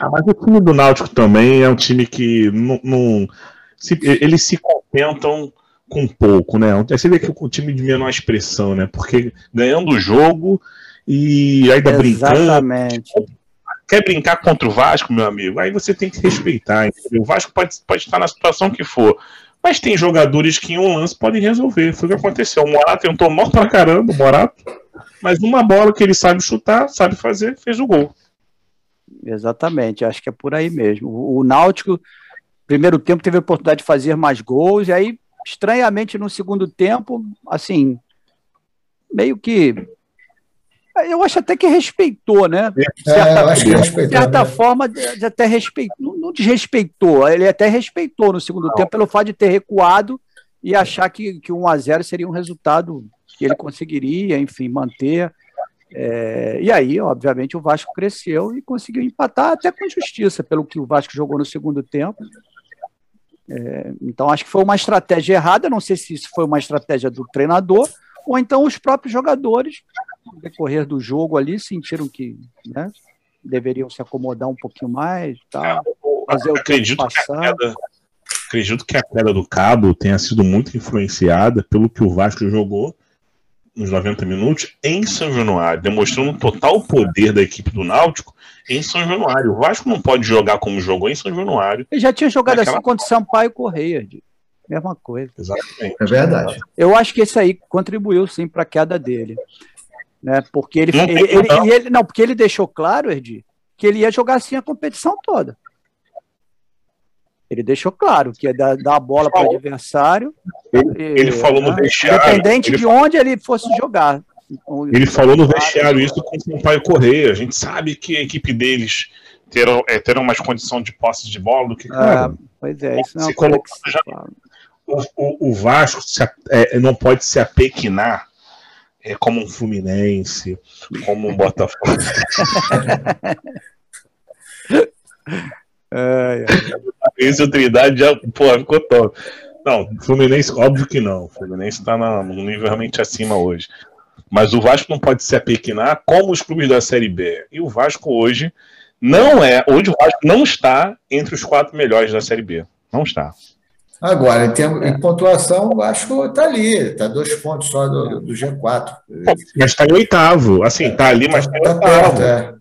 Ah, mas o time do Náutico também é um time que não, não se, eles se contentam com pouco, né? Aí você vê que o time de menor expressão, né? Porque ganhando o jogo e ainda Exatamente. brincando. Quer brincar contra o Vasco, meu amigo? Aí você tem que respeitar. Entendeu? O Vasco pode, pode estar na situação que for. Mas tem jogadores que em um lance podem resolver. Foi o que aconteceu. O Morato tentou mal pra caramba, o Morato. Mas numa bola que ele sabe chutar, sabe fazer, fez o gol. Exatamente, acho que é por aí mesmo. O Náutico, primeiro tempo, teve a oportunidade de fazer mais gols, e aí estranhamente no segundo tempo, assim, meio que. Eu acho até que respeitou, né? De certa, é, de certa né? forma, até respeitou, não desrespeitou, ele até respeitou no segundo não. tempo pelo fato de ter recuado e achar que, que 1 a 0 seria um resultado que ele conseguiria, enfim, manter. É, e aí, obviamente, o Vasco cresceu e conseguiu empatar até com justiça, pelo que o Vasco jogou no segundo tempo. É, então, acho que foi uma estratégia errada. Não sei se isso foi uma estratégia do treinador ou então os próprios jogadores, no decorrer do jogo ali, sentiram que né, deveriam se acomodar um pouquinho mais. Tal, fazer o acredito, queda, acredito que a queda do Cabo tenha sido muito influenciada pelo que o Vasco jogou nos 90 minutos em São Januário, demonstrando o total poder da equipe do Náutico em São Januário. O Vasco não pode jogar como jogou em São Januário. Ele já tinha jogado naquela... assim contra o Sampaio Correia. Mesma coisa. Exatamente. É verdade. Eu acho que esse aí contribuiu sim para a queda dele. Né? Porque ele, não, ele, ele, não. ele, não, porque ele deixou claro, Erdi, que ele ia jogar assim a competição toda. Ele deixou claro que ia dar, dar a bola para o adversário. Ele, e, ele falou no né? vestiário. Independente de onde ele fosse jogar. Ele falou no vestiário isso com o Sampaio Correia. A gente sabe que a equipe deles terão, é, terão mais condição de posse de bola do que. Cara, ah, pois é, isso não é uma já, o, o, o, Vasco se, é, não pode se apequinar é, como um Fluminense, como um Botafogo. É, Esse o Trindade já, pô, ficou top. Não, Fluminense, óbvio que não. O Fluminense está num nível realmente acima hoje. Mas o Vasco não pode se apequinar como os clubes da Série B. E o Vasco hoje não é. Hoje o Vasco não está entre os quatro melhores da Série B. Não está. Agora, em, termos, em pontuação, o Vasco está ali, está dois pontos só do, do G4. Mas está em oitavo. Assim, está ali, mas está tá, tá perto, é.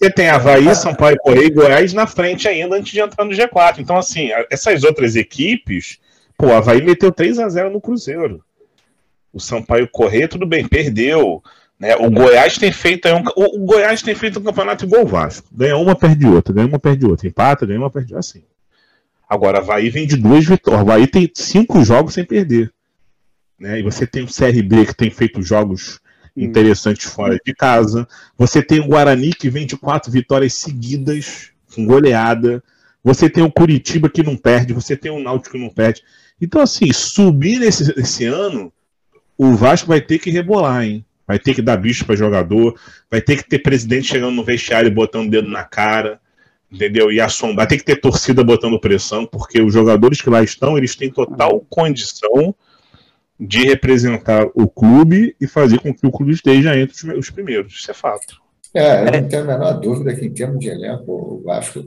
Você tem Havaí, São Paulo, Correia e Goiás na frente ainda antes de entrar no G4. Então, assim, essas outras equipes, pô, o Havaí meteu 3 a 0 no Cruzeiro. O Sampaio Correia, tudo bem, perdeu. Né? O Goiás tem feito um, o, Goiás tem feito um campeonato igual o Vasco. Ganha uma, perde outra, ganha uma, perde outra. Empata, ganha uma, perde. Assim. Agora, Havaí vem de duas vitórias. Havaí tem cinco jogos sem perder. Né? E você tem o CRB que tem feito jogos interessantes fora de casa. Você tem o Guarani que vem de quatro vitórias seguidas, com goleada. Você tem o Curitiba que não perde, você tem o Náutico que não perde. Então, assim, subir nesse, esse ano, o Vasco vai ter que rebolar, hein? Vai ter que dar bicho para jogador, vai ter que ter presidente chegando no vestiário e botando o dedo na cara, entendeu? E assombrar, ter que ter torcida botando pressão, porque os jogadores que lá estão, eles têm total condição de representar o clube e fazer com que o clube esteja entre os primeiros. Isso é fato. É, eu não tenho a menor dúvida que, em termos de elenco, o Vasco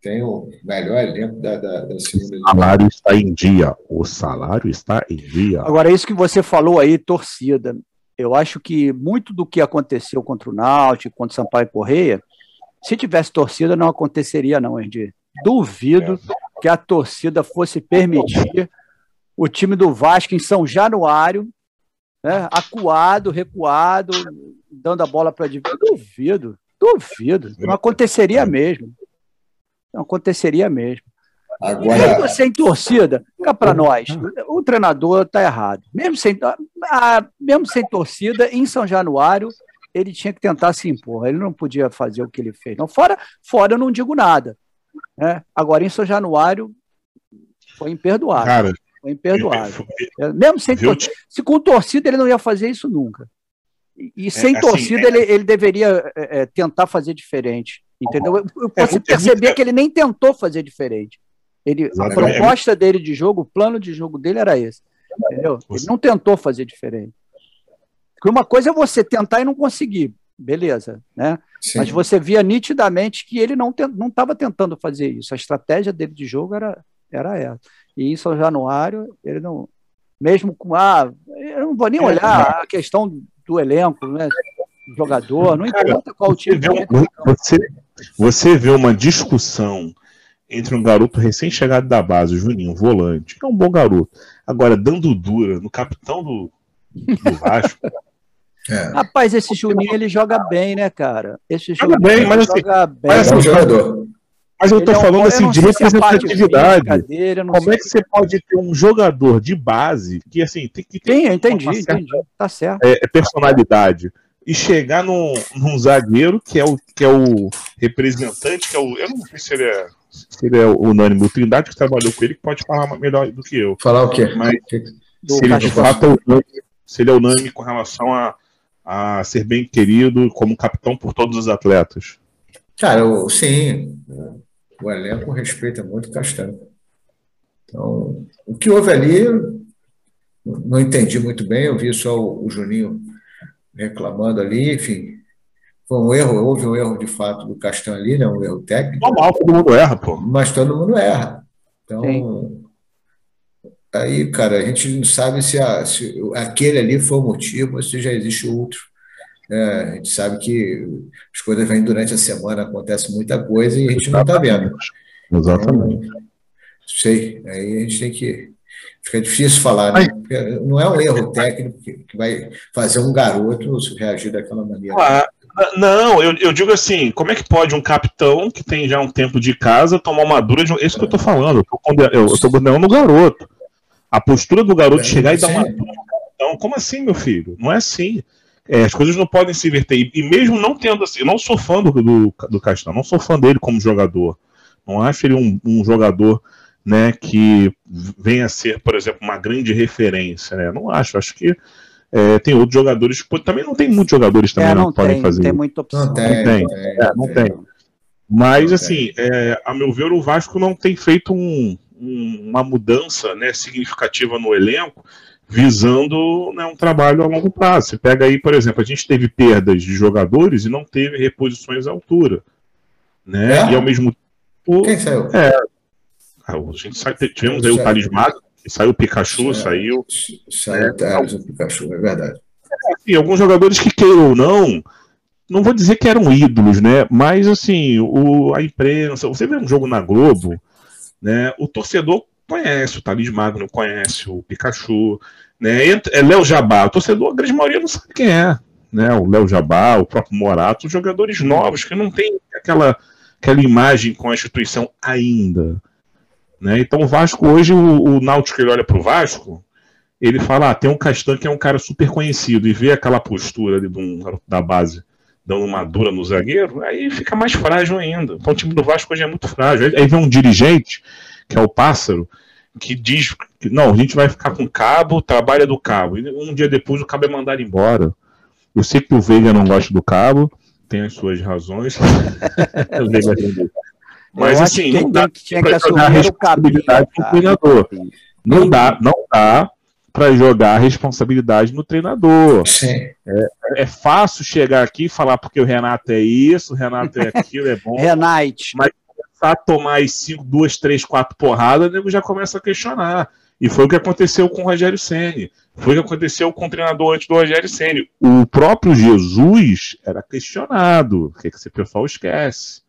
tem o melhor elenco da, da, da segunda O salário está em dia. O salário está em dia. Agora, isso que você falou aí, torcida. Eu acho que muito do que aconteceu contra o Náutico, contra o Sampaio Correia, se tivesse torcida, não aconteceria, não, Endi. Duvido é. que a torcida fosse permitir o time do Vasco em São Januário, né, acuado, recuado, dando a bola para a Duvido, duvido. Não aconteceria mesmo. Não aconteceria mesmo. Agora... você em torcida, cá para nós, o treinador está errado. Mesmo sem, ah, mesmo sem torcida, em São Januário, ele tinha que tentar se impor. Ele não podia fazer o que ele fez. Não, fora, fora eu não digo nada. Né? Agora, em São Januário, foi imperdoável. Cara, foi imperdoável. É, mesmo sem torcida. Se com torcida ele não ia fazer isso nunca. E, é, sem é, assim, torcida é... ele, ele deveria é, é, tentar fazer diferente. Entendeu? Eu, eu posso perceber que ele nem tentou fazer diferente. Ele, a proposta dele de jogo, o plano de jogo dele era esse. Entendeu? Ele não tentou fazer diferente. Porque uma coisa é você tentar e não conseguir, beleza, né? Mas você via nitidamente que ele não estava tentando fazer isso. A estratégia dele de jogo era, era essa. E em São Januário, ele não. Mesmo com. Ah, eu não vou nem é, olhar a questão do elenco, né? Jogador, não Cara, importa qual time. Você, você vê uma discussão entre um garoto recém-chegado da base, o Juninho, volante, que é um bom garoto, agora dando dura no capitão do, do Vasco. É. Rapaz, esse Juninho ele joga bem, né, cara? Esse joga bem, mas assim, joga bem. Mas, assim, jogador. Mas eu estou é falando assim de representatividade. Dele, Como é que você pode ter um jogador de base que assim tem que ter Sim, entendi, entendi. Tá certo. É, é, personalidade e chegar num, num, zagueiro que é o que é o representante, que é o eu não sei se ele é, se ele é unânime, o Trindade que trabalhou com ele que pode falar melhor do que eu. Falar o quê? Mas se ele de fato é unânime, se ele é unânime com relação a, a ser bem querido como capitão por todos os atletas. Cara, eu, sim o elenco respeita muito o Castanho. Então, o que houve ali, não entendi muito bem, eu vi só o, o Juninho reclamando ali, enfim. Foi um erro, houve um erro de fato do Castanho ali, né? um erro técnico. Normal, todo mundo erra, pô. Mas todo mundo erra. Então, Sim. aí, cara, a gente não sabe se, a, se aquele ali foi o motivo ou se já existe outro. É, a gente sabe que as coisas vêm durante a semana, acontece muita coisa e a gente não está vendo. Exatamente. Então, sei, aí a gente tem que. Fica difícil falar, né? Porque não é um erro técnico que, vai fazer um garoto reagir daquela maneira. Ah, não, eu, eu, digo assim, como é que pode um capitão que tem já um tempo de casa tomar uma dura de um... Isso que eu tô falando, eu tô condenando o garoto. A postura do garoto é, chegar e dar uma dura no capitão, como assim, meu filho? Não é assim. É, as coisas não podem se inverter. E, mesmo não tendo assim, eu não sou fã do, do, do Castão, não sou fã dele como jogador. Não acho ele um, um jogador né, que venha a ser, por exemplo, uma grande referência. Né? Não acho. Acho que é, tem outros jogadores, também não tem muitos jogadores também é, não, que podem fazer. Tem muita opção. Não tem, não tem. É, não tem. Mas, assim, é, a meu ver, o Vasco não tem feito um, um, uma mudança né, significativa no elenco, visando né, um trabalho a longo prazo. Você pega aí, por exemplo, a gente teve perdas de jogadores e não teve reposições à altura. Né? É? E ao mesmo tempo. Quem saiu? É, a gente tivemos aí o Magno, Saiu o Pikachu, saiu. Saiu é, o Pikachu, é verdade. Assim, alguns jogadores que queiram ou não, não vou dizer que eram ídolos, né? Mas assim, o, a imprensa, você vê um jogo na Globo, né? O torcedor conhece o Thales Magno, conhece o Pikachu, né? É Léo Jabá, o torcedor, a grande maioria não sabe quem é, né? O Léo Jabá, o próprio Morato, jogadores novos que não tem aquela, aquela imagem com a instituição ainda. Né? Então o Vasco hoje, o, o Náutico ele olha para o Vasco, ele fala, ah, tem um Castan que é um cara super conhecido, e vê aquela postura ali um, da base dando uma dura no zagueiro, aí fica mais frágil ainda. Então o time do Vasco hoje é muito frágil. Aí vem um dirigente, que é o Pássaro, que diz que não, a gente vai ficar com cabo, trabalha do cabo. E um dia depois o cabo é mandado embora. Eu sei que o Veiga não gosta do cabo, tem as suas razões. o Veiga mas assim, não dá para jogar a responsabilidade no treinador. Não dá, não dá para jogar a responsabilidade no treinador. É, é, fácil chegar aqui e falar porque o Renato é isso, o Renato é aquilo, é bom. Renate. Mas começar a tomar as cinco, duas, três, quatro porradas, o nego já começa a questionar. E foi o que aconteceu com o Rogério Ceni. Foi o que aconteceu com o treinador antes do Rogério Ceni. O próprio Jesus era questionado. O que, que esse pessoal esquece?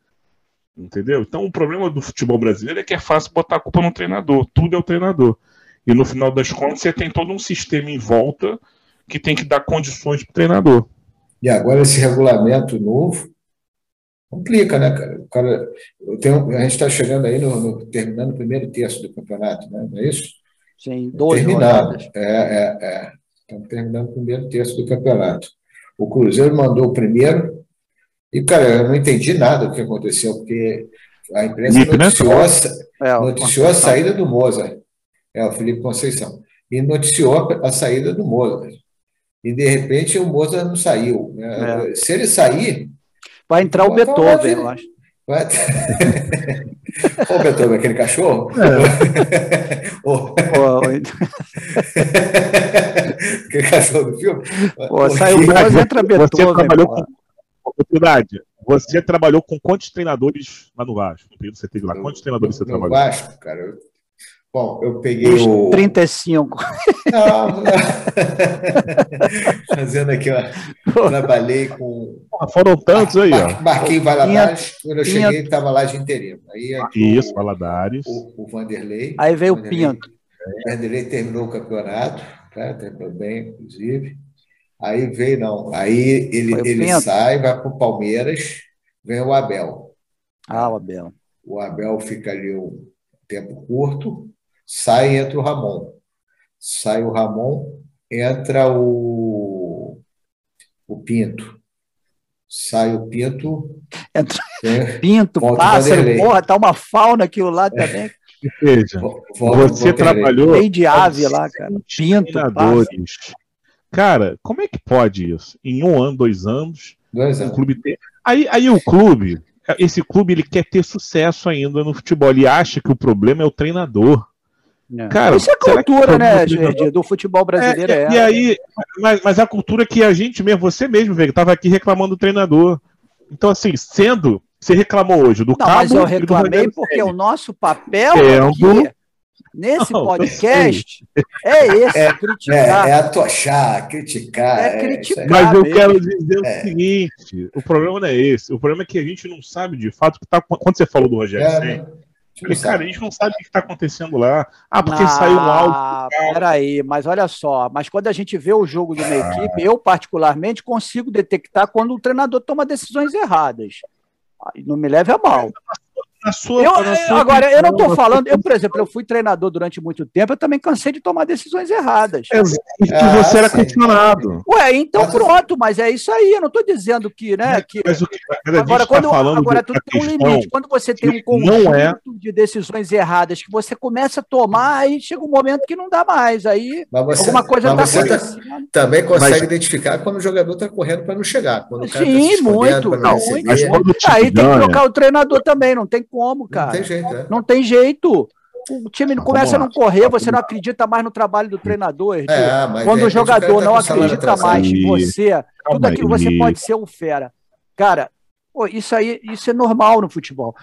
Entendeu? Então o problema do futebol brasileiro é que é fácil botar a culpa no treinador. Tudo é o treinador. E no final das contas você tem todo um sistema em volta que tem que dar condições para o treinador. E agora esse regulamento novo complica, né, cara? O cara tenho, a gente está chegando aí no, no, terminando o primeiro terço do campeonato, né? não é isso? Sim, dois Terminado. É, é, é. Estamos terminando o primeiro terço do campeonato. O Cruzeiro mandou o primeiro, e, cara, eu não entendi nada do que aconteceu, porque a imprensa noticiou, a, é, noticiou a saída do Mozart. É, o Felipe Conceição. E noticiou a saída do Mozart. E, de repente, o Mozart não saiu. Né? É. Se ele sair. Vai entrar o Beethoven, eu acho. Vai... Ô, Beethoven, aquele cachorro? É. oh. aquele cachorro do filme? Pô, saiu o Mozart, entra Beethoven. Você trabalhou com oportunidade. Você trabalhou com quantos treinadores lá no Vasco? No período você teve lá, quantos treinadores no, você trabalhou? No Vasco, cara. Eu... Bom, eu peguei Os o. 35. Não, não. Fazendo aqui, ó. Trabalhei com. foram tantos aí, ó. Marquei Valadares. Quando eu cheguei, estava lá de interino. Aí aqui, Isso, o, Valadares. O, o Vanderlei. Aí veio o, Vanderlei, Pinto. O Vanderlei terminou o campeonato, tá? terminou bem, inclusive. Aí veio, não. Aí ele, ele sai, vai para o Palmeiras, vem o Abel. Ah, o Abel. O Abel fica ali um tempo curto, sai e entra o Ramon. Sai o Ramon, entra o, o Pinto. Sai o Pinto. Entra... É, Pinto, pássaro, porra, tá uma fauna aquilo lá também. Veja, você trabalhou. Tem de ave lá, cara. Pinto, pássaro. Cara, como é que pode isso? Em um ano, dois anos, dois anos. o clube tem. Aí, aí o clube, esse clube, ele quer ter sucesso ainda no futebol. Ele acha que o problema é o treinador. É. Cara, Isso é cultura, é né, do futebol brasileiro. É, é, e aí, mas, mas, a cultura que a gente mesmo, você mesmo, velho, estava aqui reclamando do treinador. Então, assim, sendo, você reclamou hoje do Não, Cabo mas eu reclamei porque o nosso papel. Sendo, aqui nesse não, podcast é esse, é, criticar. É, é atochar, criticar. É, é criticar. Mas eu mesmo. quero dizer o é. seguinte: o problema não é esse. O problema é que a gente não sabe de fato o que tá. Quando você falou do Rogério é, Falei, cara, a gente não sabe o que está acontecendo lá. Ah, porque ah, saiu um áudio. Peraí, mas olha só. Mas quando a gente vê o jogo de uma ah. equipe, eu, particularmente, consigo detectar quando o treinador toma decisões erradas. Não me leve a mal. Na sua, eu, na sua agora, eu não estou falando, eu, por exemplo, eu fui treinador durante muito tempo, eu também cansei de tomar decisões erradas. É, e ah, você era questionado. Ué, então mas, pronto, mas é isso aí, eu não estou dizendo que, né, que... Mas o que agora, tá quando, tá falando agora tudo tem um limite, quando você tem um conjunto é... de decisões erradas que você começa a tomar, aí chega um momento que não dá mais, aí você, alguma coisa está acontecendo. Tá, também consegue mas, identificar quando o jogador está correndo para não chegar, quando o cara tá Sim, tá muito, não, muito. Aí tem que trocar o treinador também, não tem como, cara. Não tem jeito, é. Não tem jeito. O time não começa a não correr, você não acredita mais no trabalho do treinador. É, Quando o jogador não acredita mais em você, tudo aquilo você pode ser um fera. Cara, pô, isso aí, isso é normal no futebol.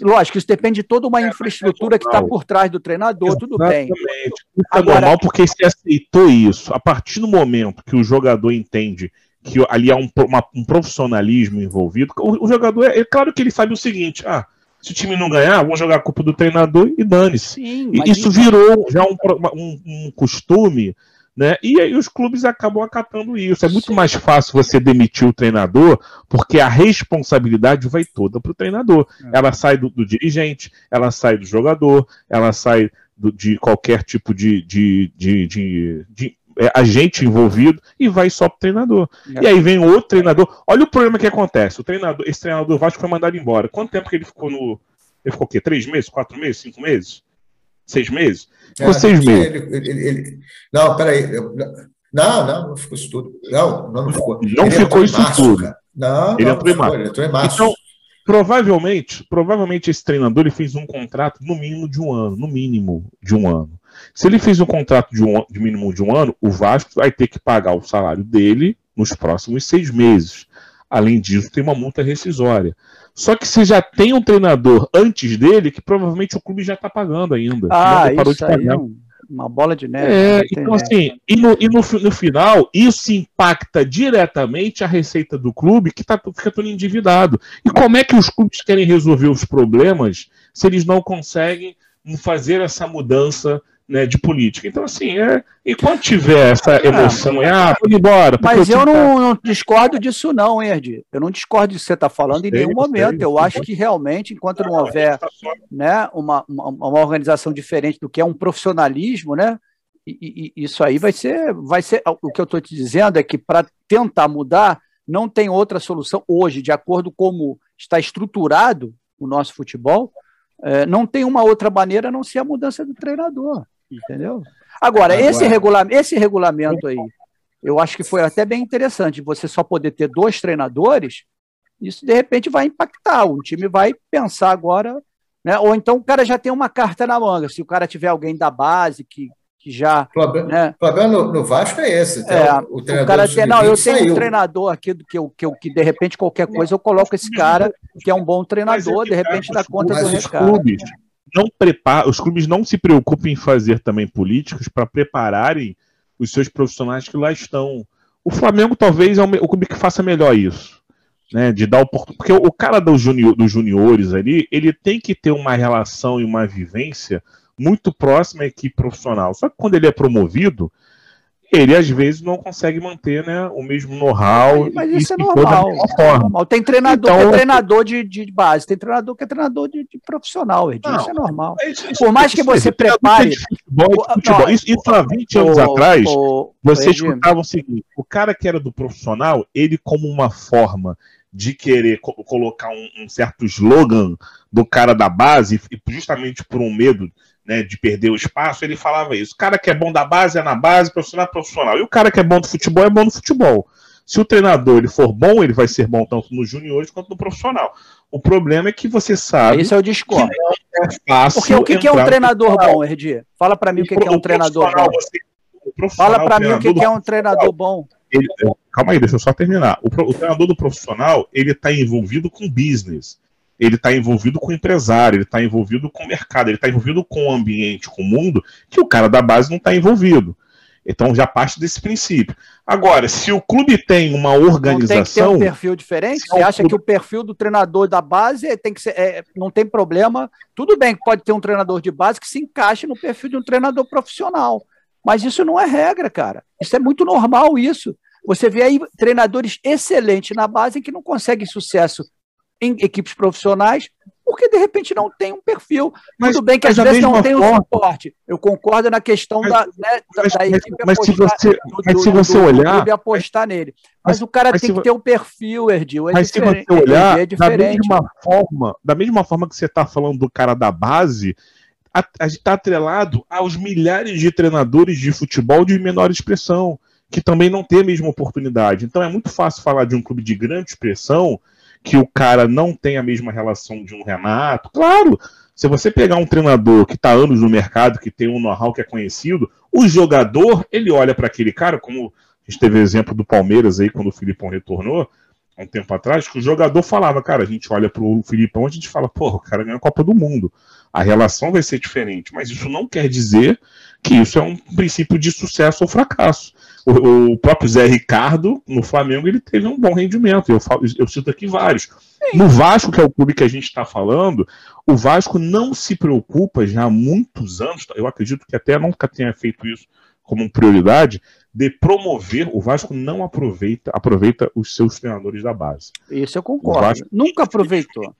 Lógico, isso depende de toda uma é, infraestrutura é que está por trás do treinador, tudo bem. Isso é Agora, normal porque você aceitou isso. A partir do momento que o jogador entende que ali há um, uma, um profissionalismo envolvido, o, o jogador, é, é, claro que ele sabe o seguinte: ah, se o time não ganhar, vou jogar a culpa do treinador e dane-se. Isso virou já um, um, um, costume, né? E aí os clubes acabam acatando isso. É muito Sim. mais fácil você demitir o treinador, porque a responsabilidade vai toda para o treinador. É. Ela sai do, do, dirigente, ela sai do jogador, ela sai do, de qualquer tipo de, de, de, de, de é, agente envolvido e vai só pro treinador. É. E aí vem outro treinador. Olha o problema que acontece. O treinador, esse treinador Vasco foi mandado embora. Quanto tempo que ele ficou no. Ele ficou o quê? Três meses? Quatro meses? Cinco meses? Seis meses? Ficou é, seis meses. Ele, ele, ele, não, peraí. Não, não, não ficou isso tudo. Não, não, não ficou. Não ele ficou isso março, tudo. Cara. Não, ele não, entrou, ele entrou em março. Então, provavelmente, provavelmente esse treinador ele fez um contrato no mínimo de um ano, no mínimo de um ano. Se ele fez um contrato de, um, de mínimo de um ano, o Vasco vai ter que pagar o salário dele nos próximos seis meses. Além disso, tem uma multa rescisória. Só que você já tem um treinador antes dele que provavelmente o clube já está pagando ainda. Ah, parou isso de pagar. É uma bola de neve. É, né? então, assim, e, no, e no, no, final, isso impacta diretamente a receita do clube que tá, fica todo endividado. E como é que os clubes querem resolver os problemas se eles não conseguem fazer essa mudança né, de política. Então, assim, é, enquanto tiver essa é. emoção, é, ah, vou embora. Mas eu, não, não, discordo disso, não, Erd. Eu não discordo disso que você está falando em sei, nenhum momento. Sei, eu acho que realmente, enquanto não, houver né, uma, uma, uma, organização diferente do que é um profissionalismo, né? E, e, isso aí vai ser, vai ser. O que eu estou te dizendo é que para tentar mudar, não tem outra solução hoje, de acordo com como está estruturado o nosso futebol, é, não tem uma outra maneira a não ser a mudança do treinador. Entendeu? Agora, Agora, Esse, regula esse regulamento aí, eu acho que foi até bem interessante. Você só poder ter dois treinadores, isso de repente vai impactar. O time vai pensar agora. Né? Ou então o cara já tem uma carta na manga. Se o cara tiver alguém da base que, que já. O problema, né? problema no, no, Vasco é esse. É, o, o, o cara tem, não, eu tenho saiu. um treinador aqui do que, que, que de repente qualquer coisa eu coloco esse cara que é um bom treinador, de repente dá conta do recado. Clubes, não prepara, os clubes não se preocupam em fazer também políticos para prepararem os seus profissionais que lá estão. O Flamengo talvez é o clube que faça melhor isso. Né, de dar. Porque o cara junior, dos juniores ali, ele tem que ter uma relação e uma vivência muito próxima à equipe profissional. Só que quando ele é promovido, ele às vezes não consegue manter né, o mesmo know-how. Mas isso é normal, é normal. Tem treinador então, que é treinador de, de base, tem treinador que é treinador de, de profissional, não, isso é normal. Isso, Por mais que você prepare. Futebol, futebol. Isso, isso, há 20 anos o, atrás, o, você escutava o seguinte: o cara que era do profissional, ele, como uma forma de querer co colocar um, um certo slogan do cara da base, justamente por um medo né, de perder o espaço, ele falava isso. O cara que é bom da base é na base, profissional é profissional. E o cara que é bom do futebol é bom no futebol. Se o treinador ele for bom, ele vai ser bom tanto nos juniores quanto no profissional. O problema é que você sabe. Esse é o discurso. É fácil Porque o que, que é um treinador bom, Erdi? Fala para mim o que, que é um treinador bom. Você, Fala para mim o que, que é um treinador bom. Ele, calma aí, deixa eu só terminar. O, o treinador do profissional ele está envolvido com business ele está envolvido com o empresário, ele está envolvido com o mercado, ele está envolvido com o ambiente, com o mundo, que o cara da base não está envolvido. Então já parte desse princípio. Agora, se o clube tem uma organização. Não tem que ter um perfil diferente? Você acha clube... que o perfil do treinador da base tem que ser. É, não tem problema. Tudo bem que pode ter um treinador de base que se encaixe no perfil de um treinador profissional. Mas isso não é regra, cara. Isso é muito normal, isso. Você vê aí treinadores excelentes na base que não conseguem sucesso em equipes profissionais porque de repente não tem um perfil. Mas, Tudo bem que às vezes não tem o um suporte. Eu concordo na questão mas, da, né, mas, da, equipe mas, apostar, se você, do, mas se você do, olhar, do apostar nele. Mas, o cara tem que ter um perfil, Erdil. É mas se você olhar, é da mesma forma, da mesma forma que você está falando do cara da base, a, a gente está atrelado aos milhares de treinadores de futebol de menor expressão, que também não têm a mesma oportunidade. Então é muito fácil falar de um clube de grande expressão que o cara não tem a mesma relação de um Renato. Claro, se você pegar um treinador que está anos no mercado, que tem um know-how que é conhecido, o jogador, ele olha para aquele cara, como a gente teve exemplo do Palmeiras aí, quando o Filipão retornou, um tempo atrás, que o jogador falava, cara, a gente olha para o Filipão, a gente fala, pô, o cara ganhou a Copa do Mundo. A relação vai ser diferente, mas isso não quer dizer que isso é um princípio de sucesso ou fracasso. O, o, próprio Zé Ricardo, no Flamengo, ele teve um bom rendimento. Eu, falo, eu cito aqui vários. No Vasco, que é o clube que a gente está falando, o Vasco não se preocupa já há muitos anos, eu acredito que até nunca tenha feito isso como prioridade, de promover. O Vasco não aproveita, aproveita os seus treinadores da base. Isso eu concordo. Vasco, nunca aproveitou.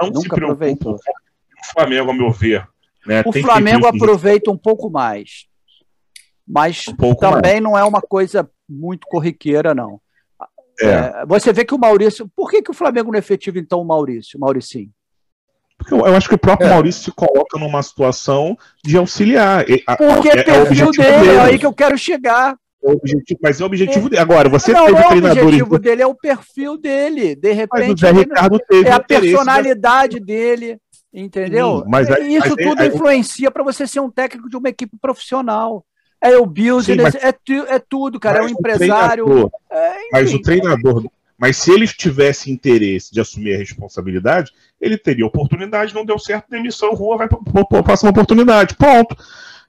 Não nunca se preocupa. Aproveitou. O Flamengo, a meu ver. Né, o Flamengo aproveita um pouco mais mas um também mais. não é uma coisa muito corriqueira, não. É. É, você vê que o Maurício. Por que, que o Flamengo não é efetivo, então, o Maurício, Mauricinho? Porque eu, acho que o próprio é. Maurício se coloca numa situação de auxiliar. Porque é, é perfil dele, dele, é aí que eu quero chegar. É objetivo, mas é o objetivo dele. Agora, você não, teve treinadores. O objetivo dele é o perfil dele. De repente, mas o Zé Ricardo teve é a personalidade dele. Entendeu? Sim, mas, Isso mas, tudo influencia para você ser um técnico de uma equipe profissional é o business, Sim, é, é, tudo, cara. É um empresário. É, mas o treinador. Mas se ele tivesse interesse de assumir a responsabilidade, ele teria oportunidade, não deu certo, demissão, rua, vai para a próxima oportunidade. Ponto.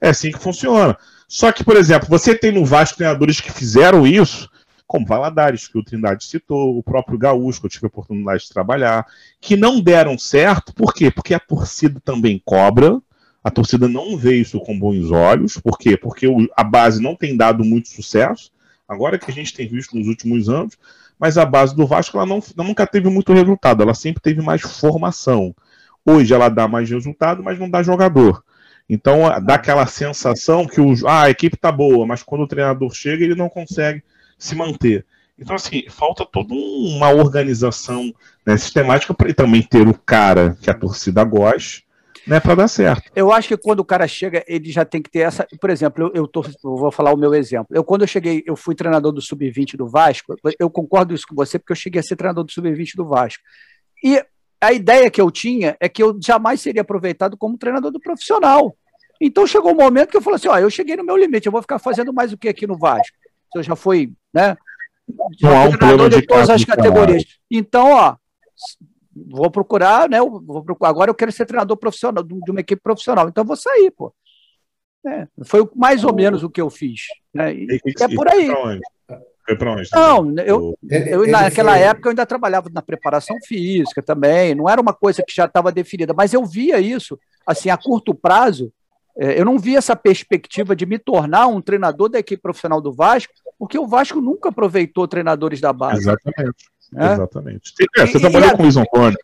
É assim que funciona. Só que, por exemplo, você tem no Vasco treinadores que fizeram isso, como Valadares, que o Trindade citou, o próprio Gaúcho, que eu tive a oportunidade de trabalhar, que não deram certo, por quê? Porque a torcida também cobra, a torcida não vê isso com bons olhos. Por quê? Porque a base não tem dado muito sucesso. Agora que a gente tem visto nos últimos anos, mas a base do Vasco ela, não, ela nunca teve muito resultado, ela sempre teve mais formação. Hoje ela dá mais resultado, mas não dá jogador. Então dá aquela sensação que o, ah, a equipe tá boa, mas quando o treinador chega ele não consegue se manter. Então, assim, falta toda uma organização né, sistemática para também ter o cara que a torcida gosta né, para dar certo. Eu acho que quando o cara chega, ele já tem que ter essa. Por exemplo, eu, eu, tô, eu vou falar o meu exemplo. Eu, quando eu cheguei, eu fui treinador do Sub-20 do Vasco, eu concordo isso com você, porque eu cheguei a ser treinador do Sub-20 do Vasco. E a ideia que eu tinha é que eu jamais seria aproveitado como treinador do profissional. Então chegou um momento que eu falei assim: ó, eu cheguei no meu limite, eu vou ficar fazendo mais o que aqui no Vasco? Eu já fui, né? Não há um treinador de, de todas as categorias. Então, ó, vou procurar, né? Vou procurar, agora eu quero ser treinador profissional de uma equipe profissional, então vou sair, pô. É, foi mais ou menos o que eu fiz. Né? E, e, é por aí. Foi para onde? Não, eu, eu naquela foi... época eu ainda trabalhava na preparação física também, não era uma coisa que já estava definida, mas eu via isso, assim, a curto prazo, é, eu não via essa perspectiva de me tornar um treinador da equipe profissional do Vasco, porque o Vasco nunca aproveitou treinadores da base. Exatamente. É? Exatamente. É, você e, trabalhou e com o Luiz Antônio?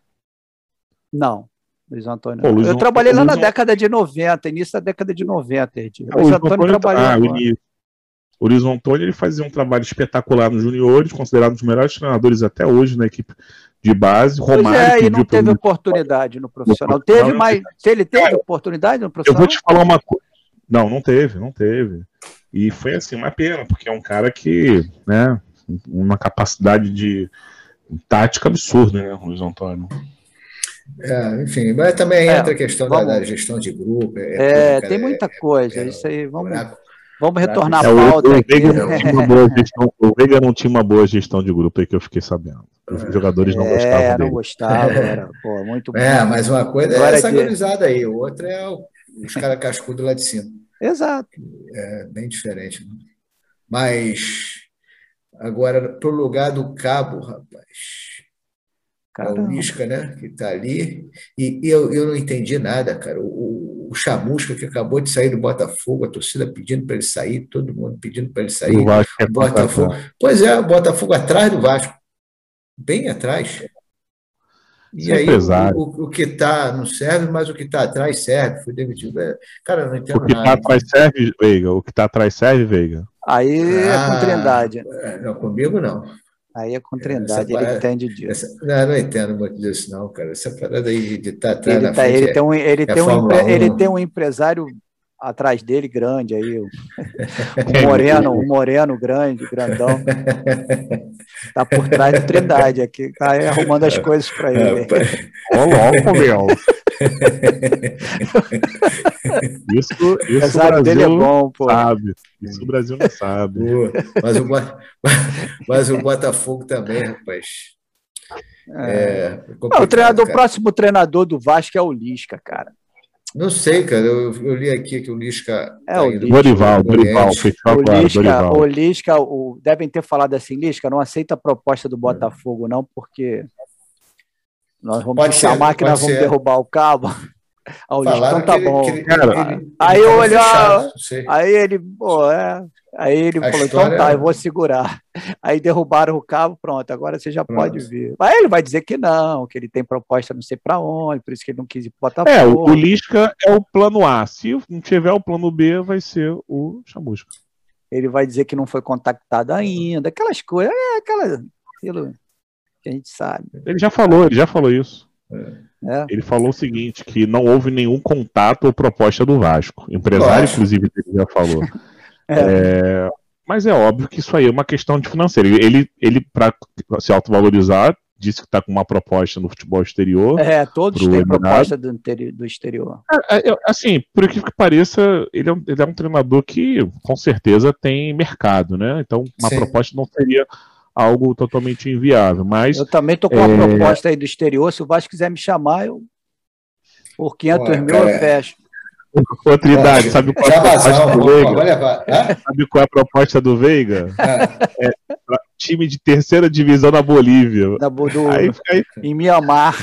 Não, Luiz Antônio. Pô, Luiz eu trabalhei lá na década de 90, início da década de 90. Luiz, Luiz Antônio, Antônio trabalhou. Ah, o, o Luiz Antônio ele fazia um trabalho espetacular nos juniores, considerado um dos melhores treinadores até hoje na equipe de base. Romário. Pois é, e não teve oportunidade no profissional. No teve, mas se ele teve é, oportunidade no profissional. Eu vou te falar uma coisa. Não, não teve, não teve. E foi assim, uma pena, porque é um cara que, né, uma capacidade de tática absurda, né, Luiz Antônio? É, enfim, mas também é, entra a questão da, da, gestão de grupo. É, é tem muita coisa. isso aí, vamos, vamos retornar é, a pauta. O, o, Veiga não, tinha uma boa gestão de grupo aí que eu fiquei sabendo. os jogadores não é, gostavam não gostavam, era, pô, muito É, mas uma coisa é essa de- gurizada aí, outra é o- os caras cascudos lá de cima. Exato. É bem diferente. né? Mas agora, pro lugar do cabo, rapaz, é o Caramba. Lisca, né? Que tá ali. E eu, eu não entendi nada, cara. O, o, o Chamusca, que acabou de sair do Botafogo, a torcida pedindo para ele sair, todo mundo pedindo para ele sair. O Vasco é Botafogo. contratar. Pois é, o Botafogo atrás do Vasco. Bem atrás. E é aí, o, o, que está não serve, mas o que está atrás serve. Foi demitido. É, Cara, eu não entendo O que tá nada. atrás serve, Veiga. O que tá atrás serve, Veiga. Aí é com Ah. Trindade. É, Não, comigo não. Aí é com Essa Trindade, ele parada- entende disso. Essa, não, eu não entendo muito disso, não, cara. Essa parada aí de estar atrás Ele, na tá, frente. ele, é- tem um, ele, tem um, ele 1. tem um empresário atrás dele grande aí, o- um moreno, um moreno grande, grandão. Tá por trás do Trindade aqui, tá arrumando as coisas para ele. Ô, louco, meu. Isso, O isso o empresário dele é Brasil bom, pô. sabe. Isso o Brasil não sabe. mas, o, mas o Botafogo também, rapaz. É, Não, o treinador, o próximo treinador do Vasco é o Lisca, cara. Não sei, cara. Eu, eu li aqui que o Lisca. É, tá o. Dorival, Dorival, fechou O Lisca, Dorival. o Lisca o- devem ter falado assim, Lisca, não aceita a proposta do Botafogo, não, porque nós vamos Pode ser, chamar que pode nós vamos ser. derrubar o cabo. Aí o Lisca, Falaram então tá ele- bom. ele- ele- Aí eu olhei. Aí ele, pô, é. Aí ele A falou, história- então tá, eu vou segurar. Aí derrubaram o cabo, pronto, agora você já Pronto. pode vir. Aí ele vai dizer que não, que ele tem proposta não sei pra onde, por isso que ele não quis ir pro Botafogo. É, o, o Lisca é o plano A. Se não tiver o plano B, vai ser o Chamusca. Ele vai dizer que não foi contactado ainda, aquelas coisas, é aquela, aquilo que a gente sabe. Ele já falou, ele já falou isso. Né? Ele falou o seguinte, que não houve nenhum contato ou proposta do Vasco. Empresário, Lógico. inclusive, ele já falou. É. É, mas é óbvio que isso aí é uma questão de financeiro. Ele, ele para se autovalorizar, disse que está com uma proposta no futebol exterior. É, todos têm Eminado. proposta do, do exterior. É, é, assim, por aquilo que pareça, ele é, um, ele é um treinador que com certeza tem mercado, né? Então, uma Sim. proposta não seria algo totalmente inviável. Mas Eu também tô com uma É. proposta aí do exterior, se o Vasco quiser me chamar, eu por 500 Ué, mil eu fecho. outra idade, sabe qual é a proposta do Veiga? Sabe qual é a proposta do Veiga? Ah, Time de terceira divisão na Bolívia. Da, do, Aí, aí em Mianmar,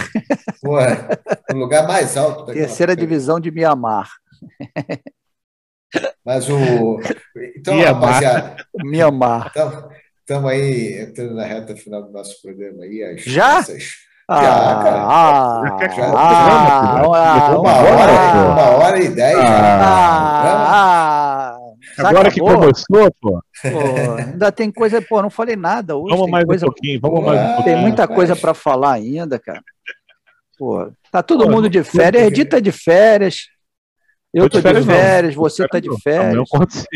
o lugar mais alto. terceira divisão de Mianmar. Mas o. Então, Mianmar. rapaziada, Mianmar. Estamos aí entrando na reta final do nosso programa aí. As Já? nossas- Ah, cara. ah, Já Já- ah, já- ah, Uma Ah, hora, uma hora e dez. Ah. ah, ah, agora que começou, pô, Pô, ainda tem coisa, pô, não falei nada hoje. vamos tem mais coisa, um pouquinho, vamos mais um Ah, pouquinho. tem muita rapaz. coisa para falar ainda, cara. Pô, tá todo Pô, mundo de férias, Edith tá de férias. Eu Tô tô de férias, não. férias, você tá de férias. eu acordo cedo.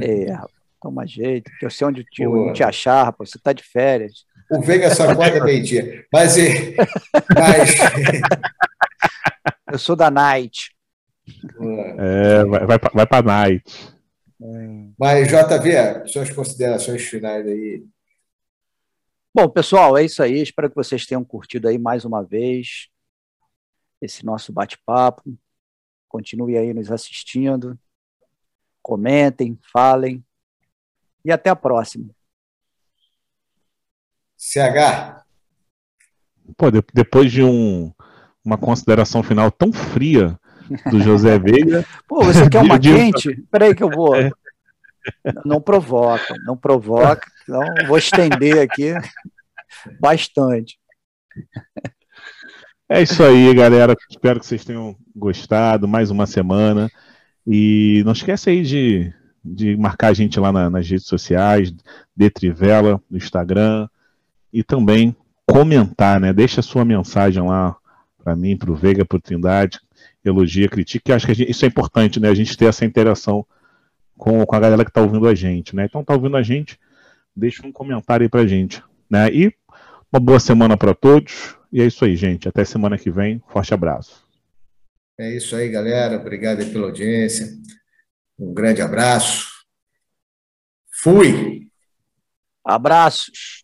É, toma jeito, que eu sei onde te, Pô. te achar, rapaz, você tá de férias. O Veiga só acorda meio-dia. Mas, mas, Eu sou da Night. É, vai, vai, vai pra night. mas JV, suas considerações finais aí. Bom, pessoal, é isso aí. Espero que vocês tenham curtido aí mais uma vez esse nosso bate-papo. Continue aí nos assistindo. Comentem, falem. E até a próxima. CH, Pô, de- depois de um, uma consideração final tão fria do José Veiga, Pô, você quer uma quente? Peraí que eu vou. É. Não provoca, não provoca. Então, vou estender aqui bastante. É isso aí, galera. Espero que vocês tenham gostado. Mais uma semana. E não esquece aí de, de marcar a gente lá na- nas redes sociais, Detrivela, no Instagram. E também comentar, né? Deixa a sua mensagem lá para mim, para o Veiga, para o Trindade. Elogia, critique. Acho que gente- isso é importante, né? A gente ter essa interação com, com a galera que está ouvindo a gente, né? Então, tá ouvindo a gente? Deixa um comentário aí pra gente, né? E uma boa semana para todos. E é isso aí, gente. Até semana que vem. Forte abraço. é isso aí, galera. Obrigado pela audiência. Um grande abraço. Fui! Abraços.